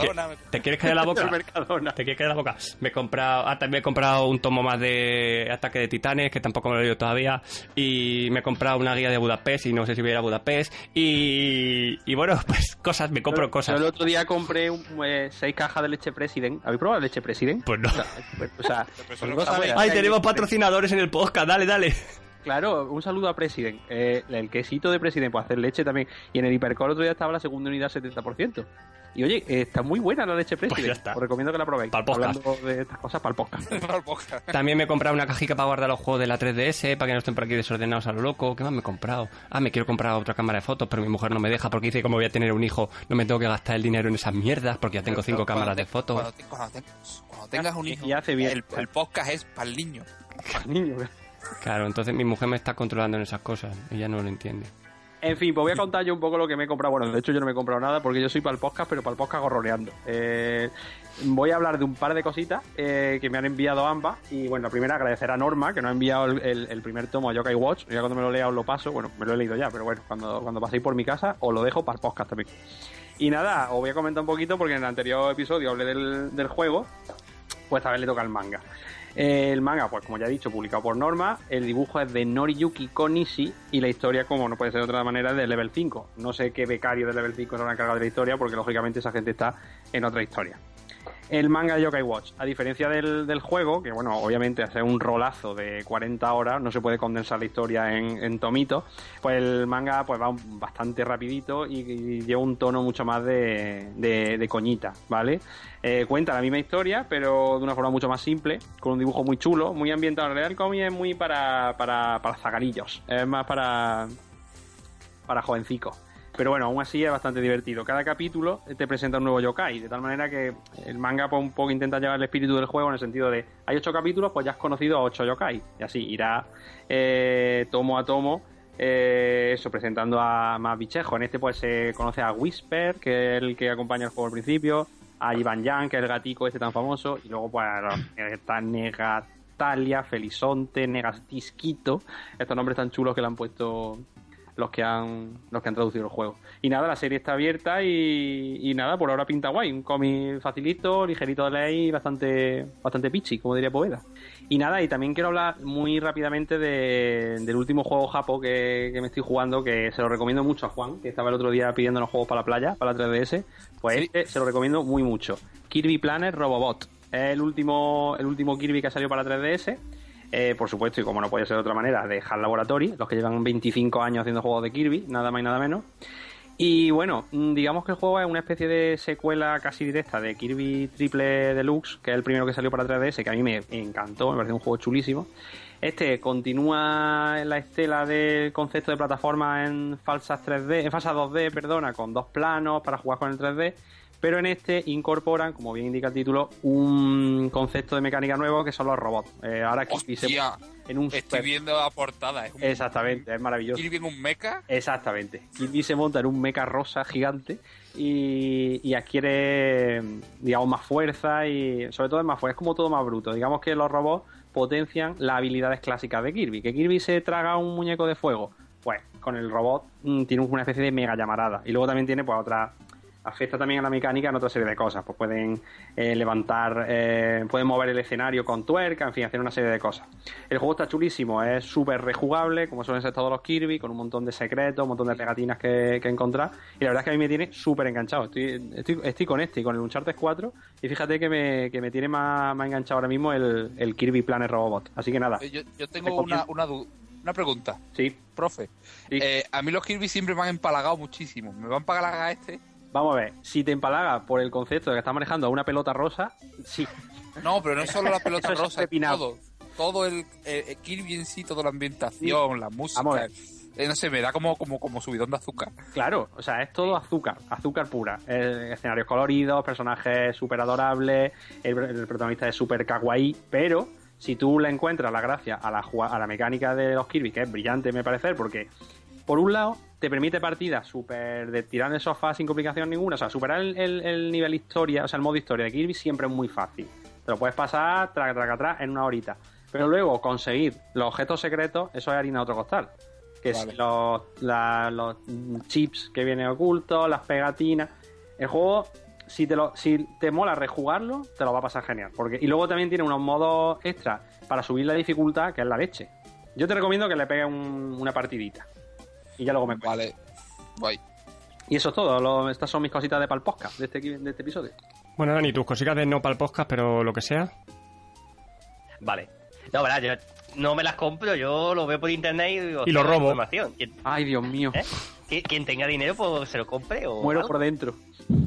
¿Te quieres caer la boca? ¿Te quieres caer la boca? Me he comprado... Ah, también he comprado un tomo más de Ataque de Titanes, que tampoco me lo he leído todavía. Y me he comprado una guía de Budapest, y no sé si voy a ir a Budapest. Y... Y bueno, pues cosas, me compro cosas. Yo el otro día compré un, eh, seis cajas de leche President. ¿Habéis probado leche President? Pues no. O sea, no vosotros sabe. sabéis- Ay, tenemos patrocinadores en el podcast, dale, dale. Claro, un saludo a President. Eh, el quesito de President puede hacer leche también. Y en el Hipercore otro día estaba la segunda unidad 70%. Y oye, eh, está muy buena la leche President. Pues ya está. Os recomiendo que la probéis. Pa'l podcast. Hablando de estas cosas para el podcast. Para el podcast. También me he comprado una cajica para guardar los juegos de la 3DS, para que no estén por aquí desordenados a lo loco. ¿Qué más me he comprado? Ah, me quiero comprar otra cámara de fotos, pero mi mujer no me deja porque dice que como voy a tener un hijo, no me tengo que gastar el dinero en esas mierdas porque ya tengo cinco cámaras te- de fotos. Cuando, te- cuando tengas, cuando tengas un hijo, Y hace bien. El, el podcast es para el niño. Niño. Claro, entonces mi mujer me está controlando en esas cosas. Ella no lo entiende. En fin, pues voy a contar yo un poco lo que me he comprado. Bueno, de hecho yo no me he comprado nada porque yo soy para el podcast, pero para el podcast gorroneando. Eh, voy a hablar de un par de cositas eh, que me han enviado ambas. Y bueno, la primera agradecer a Norma, que nos ha enviado el, primer tomo a Yokai Watch. Ya cuando me lo lea os lo paso. Bueno, me lo he leído ya, pero bueno, cuando, cuando paséis por mi casa os lo dejo para el podcast también. Y nada, os voy a comentar un poquito porque en el anterior episodio hablé del, del juego. Pues esta vez le toca el manga. El manga, pues como ya he dicho, publicado por Norma. El dibujo es de Noriyuki Konishi y la historia, como no puede ser de otra manera, es de Level 5. No sé qué becario de Level 5 se habrá encargado de la historia porque lógicamente esa gente está en otra historia. El manga de Yokai Watch, a diferencia del, del juego, que bueno, obviamente hace un rolazo de 40 horas, no se puede condensar la historia en, en tomitos, pues el manga pues va bastante rapidito y, y lleva un tono mucho más de, de- de coñita, ¿vale? Eh, cuenta la misma historia, pero de una forma mucho más simple, con un dibujo muy chulo, muy ambientado. En realidad el cómic es muy para, para, para zagarillos, es más para, para jovencicos. Pero bueno, aún así es bastante divertido. Cada capítulo te presenta un nuevo yokai, de tal manera que el manga pues, un poco intenta llevar el espíritu del juego en el sentido de hay ocho capítulos, pues ya has conocido a ocho yokai. Y así irá eh, tomo a tomo eh, eso, presentando a más bichejos. En este pues se conoce a Whisper, que es el que acompaña el juego al principio, a Ivan Yang, que es el gatico este tan famoso, y luego pues está Negatalia, Felizonte, Negastisquito, estos nombres tan chulos que le han puesto los que han los que han traducido el juego. Y nada, la serie está abierta y, y nada, por ahora pinta guay, un cómic facilito, ligerito de leer y bastante bastante pichi, como diría Poveda. Y nada, y también quiero hablar muy rápidamente de- del último juego japo que, que me estoy jugando, que se lo recomiendo mucho a Juan, que estaba el otro día pidiéndonos juegos para la playa, para la 3DS. Pues Sí. este se lo recomiendo muy mucho. Kirby Planet Robobot. Es el último, el último Kirby que ha salido para la 3DS. Eh, por supuesto, y como no puede ser de otra manera, de HAL Laboratory, los que llevan 25 años haciendo juegos de Kirby, nada más y nada menos. Y bueno, mm, digamos que el juego es una especie de secuela casi directa de Kirby Triple Deluxe, que es el primero que salió para 3DS, que a mí me encantó, me pareció un juego chulísimo. Este continúa en la estela del concepto de plataforma en falsas 3D, en falsas 2D, perdona, con dos planos para jugar con el 3D, pero en este incorporan, como bien indica el título, un concepto de mecánica nuevo que son los robots. Eh, ahora Kirby se en un estoy super- viendo la portada. Es un, Exactamente, es maravilloso. Kirby en un mecha. Exactamente. Kirby se monta en un mecha rosa gigante y, y adquiere, digamos, más fuerza y sobre todo es más fuerza. Es como todo más bruto. Digamos que los robots potencian las habilidades clásicas de Kirby. Que Kirby se traga un muñeco de fuego. Pues con el robot mm, tiene una especie de mega llamarada. Y luego también tiene pues otra afecta también a la mecánica en otra serie de cosas. Pues pueden eh, levantar, eh, pueden mover el escenario con tuerca, en fin, hacer una serie de cosas. El juego está chulísimo, es súper rejugable, como suelen ser todos los Kirby, con un montón de secretos, un montón de pegatinas que, que encontrar. Y la verdad es que a mí me tiene súper enganchado. Estoy, estoy, estoy con este y con el Uncharted 4. Y fíjate que me, que me tiene más, más enganchado ahora mismo el, el Kirby Planet Robot. Así que nada. Eh, Yo, yo tengo una, una, du- una pregunta. Sí. Profe, eh, a mí los Kirby siempre me han empalagado muchísimo. ¿Me van a la este? Vamos a ver, si te empalaga por el concepto de que estás manejando a una pelota rosa, sí. No, pero no es solo la pelota Eso rosa, es todo. Todo el, eh, el Kirby en sí, toda la ambientación, la música. Vamos a ver. Eh, no sé, me da como, como, como subidón de azúcar. Claro, o sea, es todo azúcar, azúcar pura. Eh, escenarios coloridos, personajes súper adorables, el, el protagonista es súper kawaii, pero si tú le encuentras la gracia a la, a la mecánica de los Kirby, que es brillante, me parece, porque por un lado te permite partidas súper de tirar el sofá sin complicación ninguna, o sea, superar el, el- el nivel historia, o sea, el modo historia de Kirby siempre es muy fácil. Te lo puedes pasar traca, traca, traca, en una horita. Pero luego conseguir los objetos secretos, eso es harina de otro costal. Que Vale. si los, la- los chips que vienen ocultos, las pegatinas. El juego, si te, lo, si te mola rejugarlo, te lo va a pasar genial. Porque, y luego también tiene unos modos extra para subir la dificultad, que es la leche. Yo te recomiendo que le pegues un- una partidita. Y ya luego me Vale, guay. Y eso es todo. Lo- estas son mis cositas de palposca de este, de este episodio. Bueno, Dani, tus cositas de no podcast, pero lo que sea. Vale. No, verdad, yo no me las compro, yo lo veo por internet y digo, Y lo "Tengo robo". información. ¿Quién, Ay, Dios mío. eh? ¿Qui- quien tenga dinero, pues se lo compre o Muero algo. por dentro.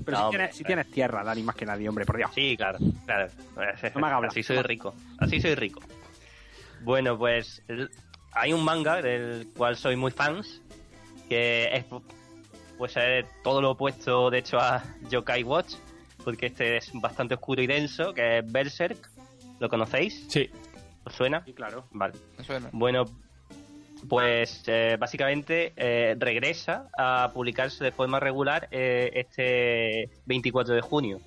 Pero No, si, hombre, tienes, si tienes tierra, Dani, más que nadie, hombre, por Dios. Sí, claro, claro. No me hagas hablar. Así soy rico. Así soy rico. Bueno, pues el- hay un manga del cual soy muy fans, que es pues es todo lo opuesto, de hecho, a Yokai Watch, porque este es bastante oscuro y denso, que es Berserk. ¿Lo conocéis? Sí. ¿Os suena? Sí, claro. Vale. Me suena. Bueno, pues eh, básicamente eh, regresa a publicarse de forma regular eh, este 24 de junio.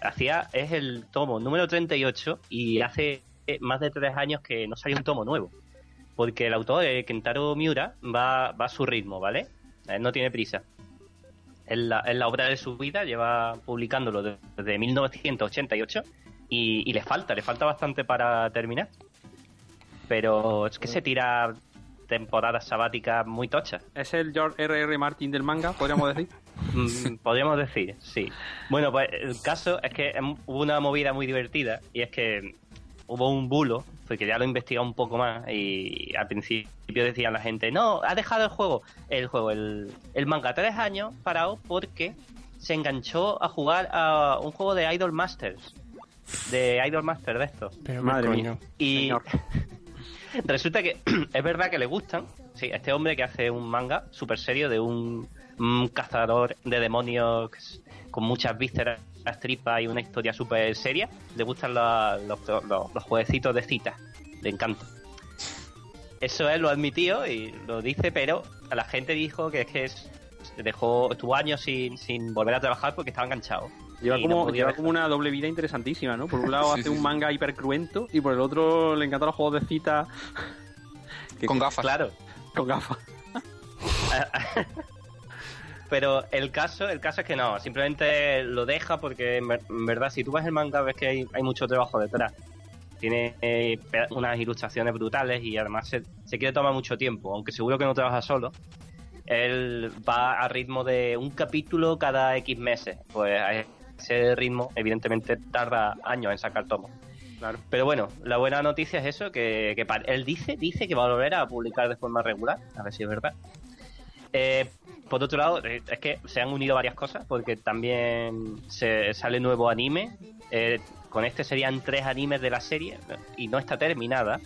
Hacía, es el tomo número 38 y hace eh, más de tres años que no sale un tomo nuevo. Porque el autor, eh, Kentaro Miura, va, va a su ritmo, ¿vale? Él no tiene prisa. Es la, es la obra de su vida, lleva publicándolo de- desde 1988 y, y le falta, le falta bastante para terminar. Pero es que se tira temporadas sabáticas muy tochas. Es el George R.R. Martin del manga, podríamos decir. Mm, Podríamos decir, sí. Bueno, pues el caso es que hubo una movida muy divertida y es que hubo un bulo, porque ya lo he investigado un poco más y al principio decían la gente, no, ha dejado el juego, el juego, el, el manga tres años parado porque se enganchó a jugar a un juego de Idol Masters, de Idol Master de estos. Pero Madre mía. Y Señor. resulta que es verdad que le gustan. Sí, este hombre que hace un manga súper serio de un, un cazador de demonios con muchas vísceras, tripas y una historia súper seria. Le gustan los, los, los jueguecitos de citas. Le encanta. Eso él lo admitió y lo dice, pero a la gente dijo que es que es- dejó estuvo años sin, sin volver a trabajar porque estaba enganchado. Lleva, no como, lleva como una doble vida interesantísima, ¿no? Por un lado Sí, hace sí, un sí. manga hiper cruento y por el otro le encantan los juegos de cita que- Con gafas. Claro. con gafas. Pero el caso, el caso es que no, simplemente lo deja porque en, ver- en verdad si tú ves el manga ves que hay, hay mucho trabajo detrás. Tiene eh, unas ilustraciones brutales y además se, se quiere tomar mucho tiempo, aunque seguro que no trabaja solo. Él va a ritmo de un capítulo cada X meses. Pues a ese ritmo, evidentemente, tarda años en sacar tomos. Claro. Pero bueno, la buena noticia es eso, que, que él dice, dice que va a volver a publicar de forma regular, a ver si es verdad. Eh, por otro lado, eh, es que se han unido varias cosas, porque también se sale nuevo anime. Eh, con este serían tres animes de la serie, y no está terminada.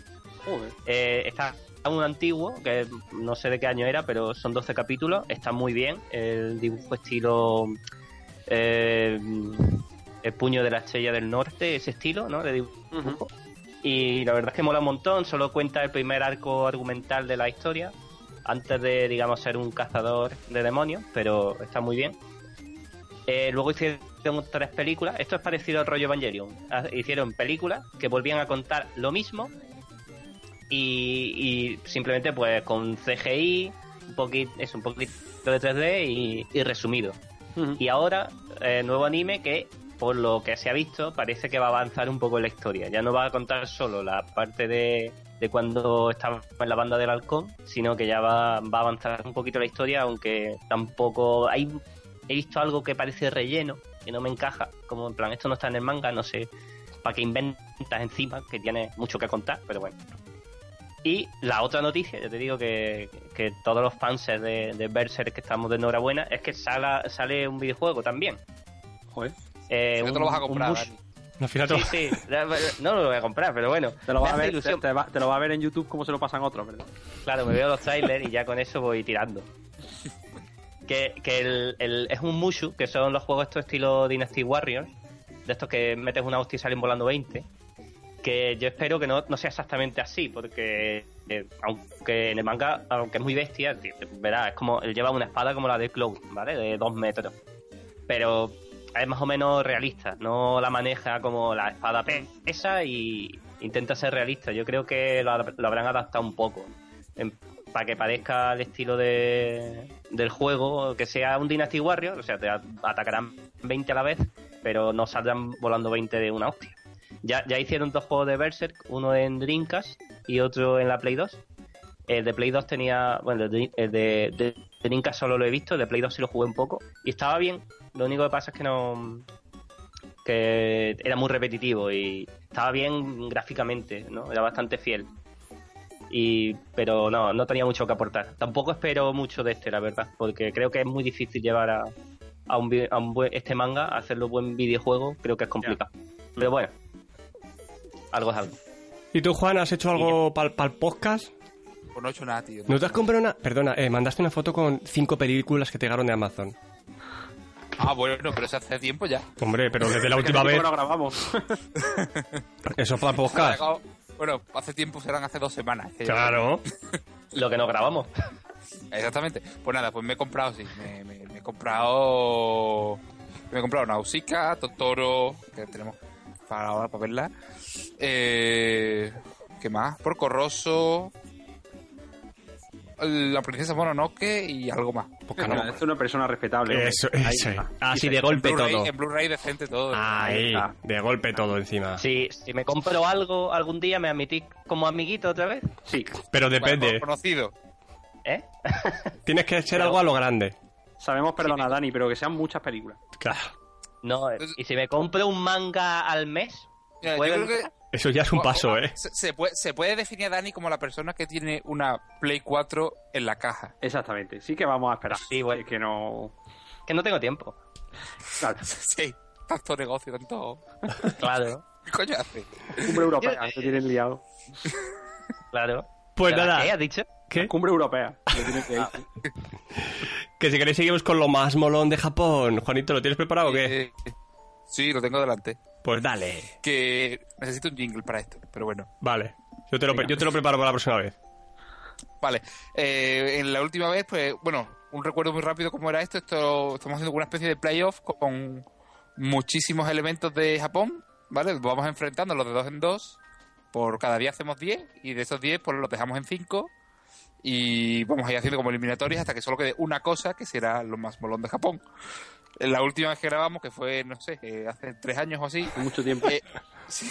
Eh, está un antiguo, que no sé de qué año era, pero son 12 capítulos. Está muy bien. El dibujo estilo. eh, el puño de la estrella del norte, ese estilo, ¿no? De dibujo. Y la verdad es que mola un montón. Solo cuenta el primer arco argumental de la historia. Antes de, digamos, ser un cazador de demonios, pero está muy bien. Eh, luego hicieron tres películas. Esto es parecido al rollo Evangelion. Ah, Hicieron películas que volvían a contar lo mismo y, y simplemente pues con CGI, un poquito, es un poquito de 3D y, y resumido. Y ahora, eh, nuevo anime que, por lo que se ha visto, parece que va a avanzar un poco en la historia. Ya no va a contar solo la parte de, de cuando estaba en la banda del halcón, sino que ya va, va a avanzar un poquito la historia, aunque tampoco hay... He visto algo que parece relleno, que no me encaja, como en plan, esto no está en el manga, no sé, para que inventas encima, que tiene mucho que contar, pero bueno. Y la otra noticia, yo te digo que, que todos los fans de, de Berserk que estamos de enhorabuena, es que sale, sale un videojuego también. Joder. Eh, ¿No te lo vas a un comprar? Al final te Sí, sí, no lo voy a comprar, pero bueno. Te lo, vas me a ver, te, ilusión. te va, te lo vas a ver en YouTube como se lo pasan otros, ¿verdad? Claro, me veo los trailers y ya con eso voy tirando. Que, que el, el- es un Mushu, que son los juegos estos estilo Dynasty Warriors, de estos que metes una hostia y salen volando 20. Que yo espero que no, no sea exactamente así, porque eh, aunque en el manga, aunque es muy bestia, tío, verás, es como, él lleva una espada como la de Cloud, ¿vale? De dos metros. Pero es más o menos realista, no la maneja como la espada pesa y intenta ser realista. Yo creo que lo, lo habrán adaptado un poco en- para que parezca el estilo de, del juego, que sea un Dynasty Warrior, o sea, te atacarán 20 a la vez, pero no saldrán volando 20 de una hostia. Ya, ya hicieron dos juegos de Berserk, uno en Dreamcast y otro en la Play 2. El de Play 2 tenía. Bueno, el el de, de- de Dreamcast solo lo he visto, de Play 2 sí lo jugué un poco. Y estaba bien. Lo único que pasa es que no. que era muy repetitivo y estaba bien gráficamente, ¿no? Era bastante fiel. Y, pero no, no tenía mucho que aportar. Tampoco espero mucho de este, la verdad, porque creo que es muy difícil llevar a, a, un, vi- a un buen- este manga, a hacerlo buen videojuego, creo que es complicado. Pero bueno, algo es algo. ¿Y tú, Juan, has hecho algo para el podcast? Pues no he hecho nada, tío. ¿No te has comprado una...? Perdona, eh, mandaste una foto con cinco películas que te llegaron de Amazon. Ah, bueno, pero eso hace tiempo ya. Hombre, pero desde la última vez... no grabamos. Eso para el podcast. Bueno, hace tiempo serán hace dos semanas. que ya- Claro. Lo que no grabamos. Exactamente. Pues nada, pues me he comprado, sí. Me, me- me he comprado. Me he comprado Nausicaa, Totoro, que tenemos para ahora para verla. Eh, ¿Qué más? Porco Rosso. La princesa Mononoke y algo más. No me es una persona respetable. Eso, Ahí eso. Así Y de golpe todo. En Blu-ray decente todo. Ahí, de golpe todo encima. Si, si me compro algo algún día, ¿me admitís como amiguito otra vez? Sí, Pero Bueno, depende. conocido. ¿Eh? Tienes que ser algo a lo grande. sabemos perdonar, Dani, pero que sean muchas películas. Claro. No, eh, y si me compro un manga al mes, Mira, yo ¿puedo creo que? Eso ya es un paso, ¿eh? se, se puede, se puede definir a Dani como la persona que tiene una Play 4 en la caja. Exactamente. Sí que vamos a esperar. Sí, bueno. Que no. que no tengo tiempo. Claro. Sí, tanto negocio, tanto. Claro, ¿Qué coño hace? Cumbre europea, se tienen liado. claro. Pues ¿Pero nada. ¿Qué has dicho? ¿Qué? Cumbre europea. que ir. Que si queréis seguimos con lo más molón de Japón. Juanito, ¿lo tienes preparado o qué? Eh, sí, lo tengo delante. Pues dale. Que necesito un jingle para esto, pero bueno. Vale. Yo te lo, yo te lo preparo para la próxima vez. Vale, eh, en la última vez, pues, bueno, un recuerdo muy rápido cómo era esto. Esto estamos haciendo una especie de playoff con muchísimos elementos de Japón, ¿vale? Vamos enfrentando los de dos en dos. Por cada día hacemos 10 y de esos 10 pues los dejamos en 5 y vamos a ir haciendo como eliminatorias hasta que solo quede una cosa que será lo más molón de Japón. La última vez que grabamos, que fue, no sé, eh, hace tres años o así, Mucho tiempo. eh, sí.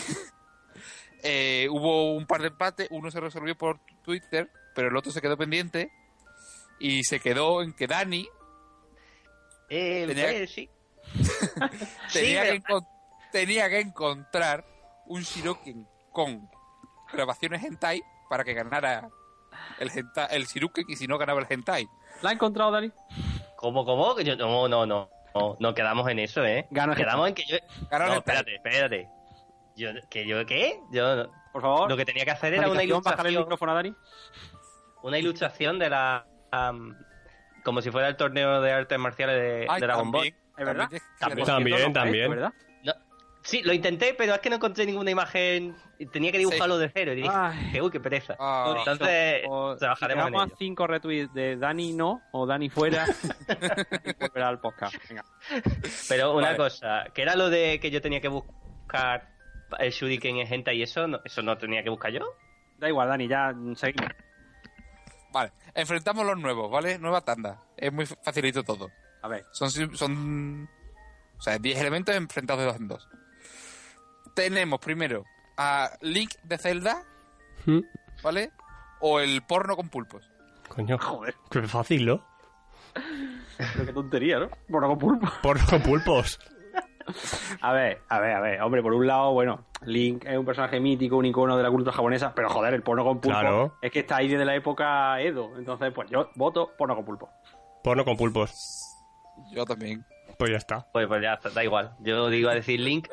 Eh, hubo un par de empates, uno se resolvió por Twitter, pero el otro se quedó pendiente y se quedó en que Dani Eh, Tenía- eh, sí. tenía, Sí, que, tenía que encontrar un Shiroken con grabaciones hentai para que ganara el, hentai, el Shiruken y si no ganaba el hentai. ¿La ha encontrado, Dani? ¿Cómo, cómo? Que yo- no, no, no. No, no quedamos en eso, ¿eh? Gana el quedamos en que yo... No, espérate, espérate. Yo, ¿Que yo qué? Yo... no- Por favor. Lo que tenía que hacer era una bájale el ilustración, micrófono a Dani. una ilustración de la... como si fuera el torneo de artes marciales de, Ay, de Dragon Ball. también, ¿Es verdad? También, También, también. ¿verdad? Sí, lo intenté, pero es que no encontré ninguna imagen. y Tenía que dibujarlo de cero. Y dije, Ay. que, uy, qué pereza. Ah. Entonces, O trabajaremos si en ello. a 5 retweets de Dani no o Dani fuera y volverá al podcast. Venga. Pero una Vale. cosa, que era lo de que yo tenía que buscar el Shuriken en gente y eso, no, eso no tenía que buscar yo. Da igual, Dani, ya seguimos. Vale, enfrentamos los nuevos, ¿vale? Nueva tanda. Es muy facilito todo. A ver, Son, son o sea, 10 elementos enfrentados de dos en dos. Tenemos primero a Link de Zelda, Mm, ¿vale? O el porno con pulpos. Coño, Joder. qué fácil, ¿no? pero qué tontería, ¿no? Por algo pulpo. Por pulpos. A ver, a ver, a ver. Hombre, por un lado, bueno, Link es un personaje mítico, un icono de la cultura japonesa, pero joder, el porno con pulpo Claro. es que está ahí desde la época Edo. Entonces, pues yo voto porno con pulpo. Porno con pulpos. Yo también. Pues ya está. Pues, pues ya está, da igual. Yo digo a decir Link,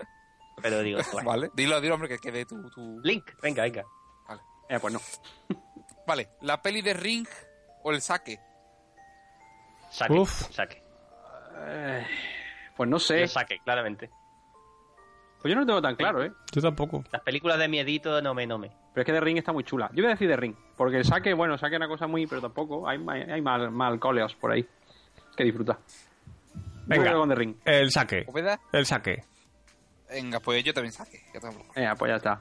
pero digo, bueno, Vale. Dilo, dilo, hombre, que quede tu, tu... Link, venga, venga. Eh, pues no. Vale, la peli de Ring o el saque. Saque, Uf. saque. Eh, pues no sé. Yo saque, claramente. Pues yo no lo tengo tan claro, ¿eh? Yo tampoco. Las películas de miedito no me, no me. Pero es que de Ring está muy chula. Yo voy a decir de Ring, porque el saque, bueno, el saque es una cosa muy, pero tampoco. Hay, hay, hay mal, mal coleos por ahí. Que disfruta. Venga. Con de Ring. El saque. El saque. Venga, pues yo también saque. ya tengo- Venga, pues ya está.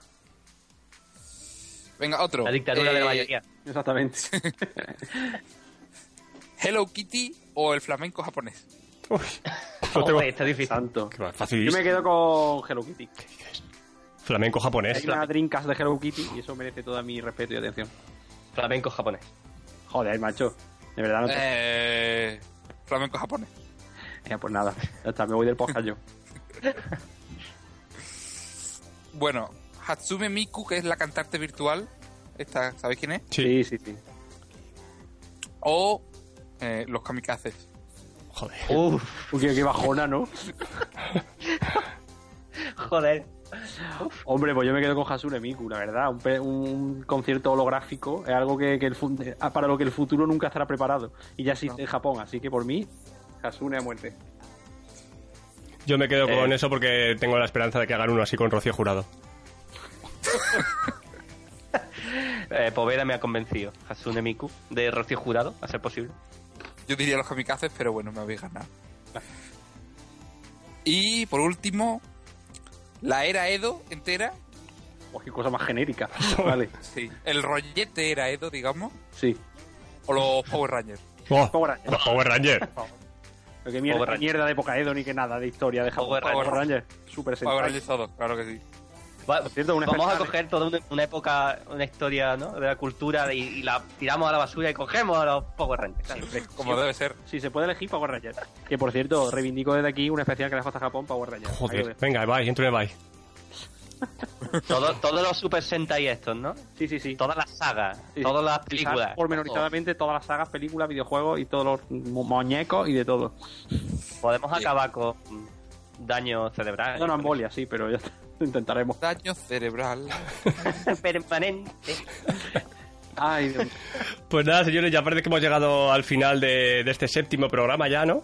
Venga, otro. La dictadura de Eh, la mayoría. Exactamente. Hello Kitty o el flamenco japonés. Uy, tengo. Está difícil. Santo. Qué Yo me quedo con Hello Kitty. Flamenco japonés. Hay una Dreamcast de Hello Kitty y eso merece todo mi respeto y atención. Flamenco japonés. Joder, macho. De verdad no te... Eh, flamenco japonés. Venga, pues nada. Ya está, me voy del podcast yo. Bueno, Hatsume Miku, que es la cantante virtual. Esta, ¿Sabéis quién es? Sí. sí, sí. O eh, los kamikazes. Joder. Uf, qué, qué bajona, ¿no? joder. Hombre, pues yo me quedo con Hasune Miku, la verdad. Un, concierto holográfico es algo que, que el ah, para lo que el futuro nunca estará preparado. Y ya existe en Japón, así que por mí, Hasune a muerte. Yo me quedo con Eh. eso porque tengo la esperanza de que hagan uno así con Rocío Jurado. Eh, Poveda me ha convencido. Hasune Miku, de Rocío Jurado, a ser posible. Yo diría los kamikazes, pero bueno, me habéis ganado. Y por último, la era Edo entera. Oh, qué cosa más genérica. vale, Sí. El rollete era Edo, digamos. sí. O los Power Rangers. Oh, Power Rangers. los Power Ranger. Lo que mierda, de época Edo ni que nada de historia de Japón. Power Power, Rangers. Rangers. Super Power. Rangers todos, claro que sí. Va- Por cierto, una vamos a coger toda una, una época, una historia ¿no? de la cultura y, y la tiramos a la basura y cogemos a los Power Rangers. Siempre. Como debe ser. Si se puede elegir Power Rangers. Que por cierto, reivindico desde aquí una especial que le hace a Japón Power Rangers. Joder. Venga, bye, entro bye. Todo- todos los Super Sentai estos, ¿no? Sí, sí, sí. Todas las sagas, Sí. todas las películas. Pormenorizadamente todas las sagas, películas, videojuegos y todos los mu- muñecos y de todo. Podemos acabar con daño cerebral. No, no, embolia, sí, pero ya está. Lo intentaremos. Daño cerebral. permanente. Ay, Dios mío. Pues nada, señores, ya parece que hemos llegado al final de, de este séptimo programa ya, ¿no?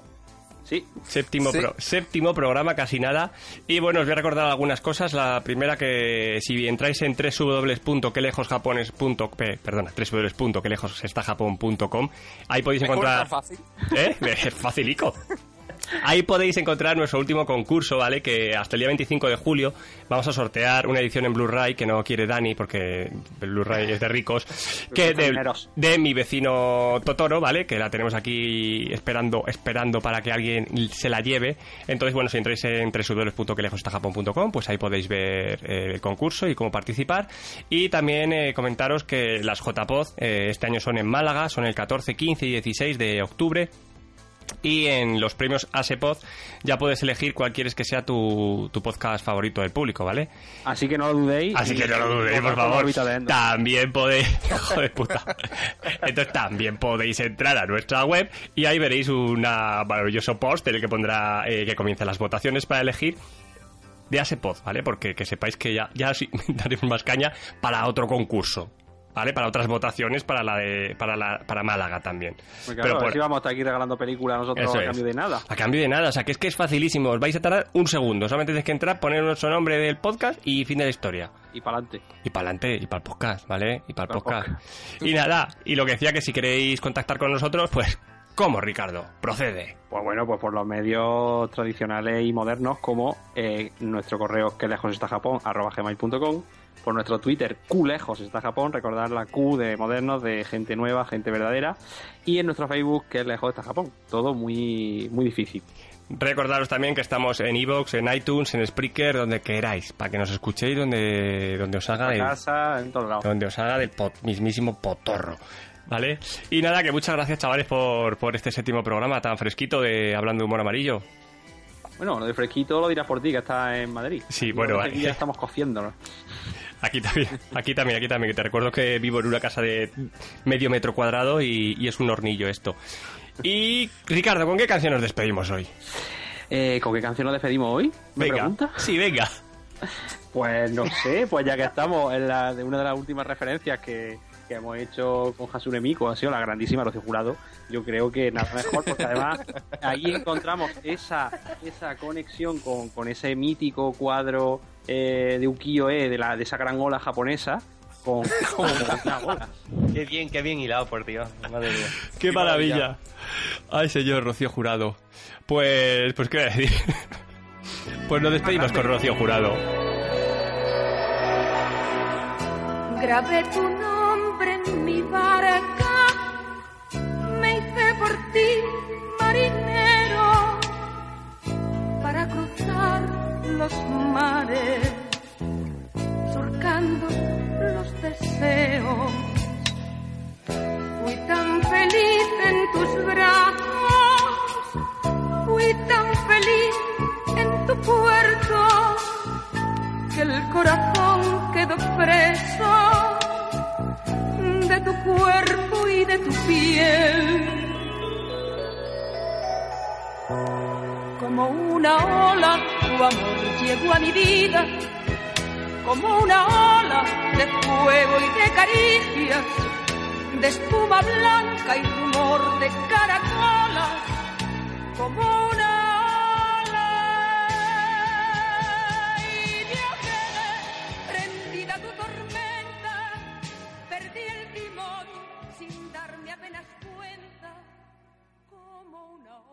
Sí, Séptimo, Sí. pro- séptimo programa, casi nada. Y bueno, os voy a recordar algunas cosas. La primera que si entráis en www.quelejosjapones.com, perdona, www.quelejosestajapón.com, ahí podéis ¿Me acuerdo encontrar... fácil? ¿Eh? Es facilico. Ahí podéis encontrar nuestro último concurso, ¿vale? Que hasta el día 25 de julio vamos a sortear una edición en Blu-ray que no quiere Dani porque Blu-ray es de ricos, que de, mi vecino Totoro, ¿vale? Que la tenemos aquí esperando esperando para que alguien se la lleve. Entonces, bueno, si entráis en www.quelejosestajapón.com, pues ahí podéis ver eh, el concurso y cómo participar. Y también eh, comentaros que las JPod eh, este año son en Málaga, son el 14, 15 y 16 de octubre. Y en los premios ASEPOD ya puedes elegir cuál quieres que sea tu, tu podcast favorito del público, ¿vale? así que no lo dudéis. Así que no lo dudéis, por favor. También podéis... Joder, puta. Entonces también podéis entrar a nuestra web y ahí veréis un maravilloso post en el que pondrá eh, que comiencen las votaciones para elegir de Asepod, ¿vale? Porque que sepáis que ya, ya sí daremos más caña para otro concurso. ¿Vale? Para otras votaciones, para la de, para la, para Málaga también. Porque claro, por- si vamos a estar aquí regalando películas nosotros Eso a es. cambio de nada. A cambio de nada, o sea que es que es facilísimo, os vais a tardar un segundo, solamente tenéis que entrar, poner nuestro nombre del podcast y fin de la historia. Y para adelante. Y para adelante, y para el podcast, ¿vale? Y para el Para el podcast. Y nada, y lo que decía que si queréis contactar con nosotros, pues, ¿cómo, Ricardo? Procede. Pues bueno, pues por los medios tradicionales y modernos como eh, nuestro correo que lejos está Japón arroba gmail.com por nuestro Twitter Q lejos está Japón, recordar la Q de modernos, de gente nueva, gente verdadera y en nuestro Facebook que lejos está Japón. Todo muy muy difícil. Recordaros también que estamos en Evox, en iTunes, en Spreaker, donde queráis, para que nos escuchéis donde, donde os haga En el, casa, en todos lados. donde os haga del pot- mismísimo potorro. ¿Vale? Y nada, que muchas gracias, chavales, por, por este séptimo programa tan fresquito de Hablando de Humor Amarillo. Bueno, lo de fresquito lo dirás por ti, que está en Madrid. Sí, bueno, aquí ya estamos cociendo, ¿no? Aquí también, aquí también, aquí también. Te recuerdo que vivo en una casa de medio metro cuadrado y, y es un hornillo esto. Y Ricardo, ¿con qué canción nos despedimos hoy? Eh, ¿Con qué canción nos despedimos hoy? ¿Me Venga. pregunta? Sí, venga. Pues no sé, pues ya que estamos en la de una de las últimas referencias que, que hemos hecho con Hasune Miku, ha sido la grandísima Rocío Jurado, yo creo que nada mejor, porque además ahí encontramos esa, esa conexión con, con ese mítico cuadro eh, de ukiyo-e, de, la, de esa gran ola japonesa, con, con una ola. Qué bien, qué bien hilado, por Dios. Madre mía. ¡Qué maravilla! Ay, señor Rocío Jurado. Pues, pues, ¿qué voy a decir? Pues nos despedimos con Rocío Jurado. Grabé tu barca, me hice por ti marinero para cruzar los mares, surcando los deseos. Fui tan feliz en tus brazos, fui tan feliz en tu puerto que el corazón quedó preso de tu cuerpo y de tu piel. Como una ola, tu amor llegó a mi vida, como una ola de fuego y de caricias, de espuma blanca y rumor de caracolas, como una apenas cuenta, como una.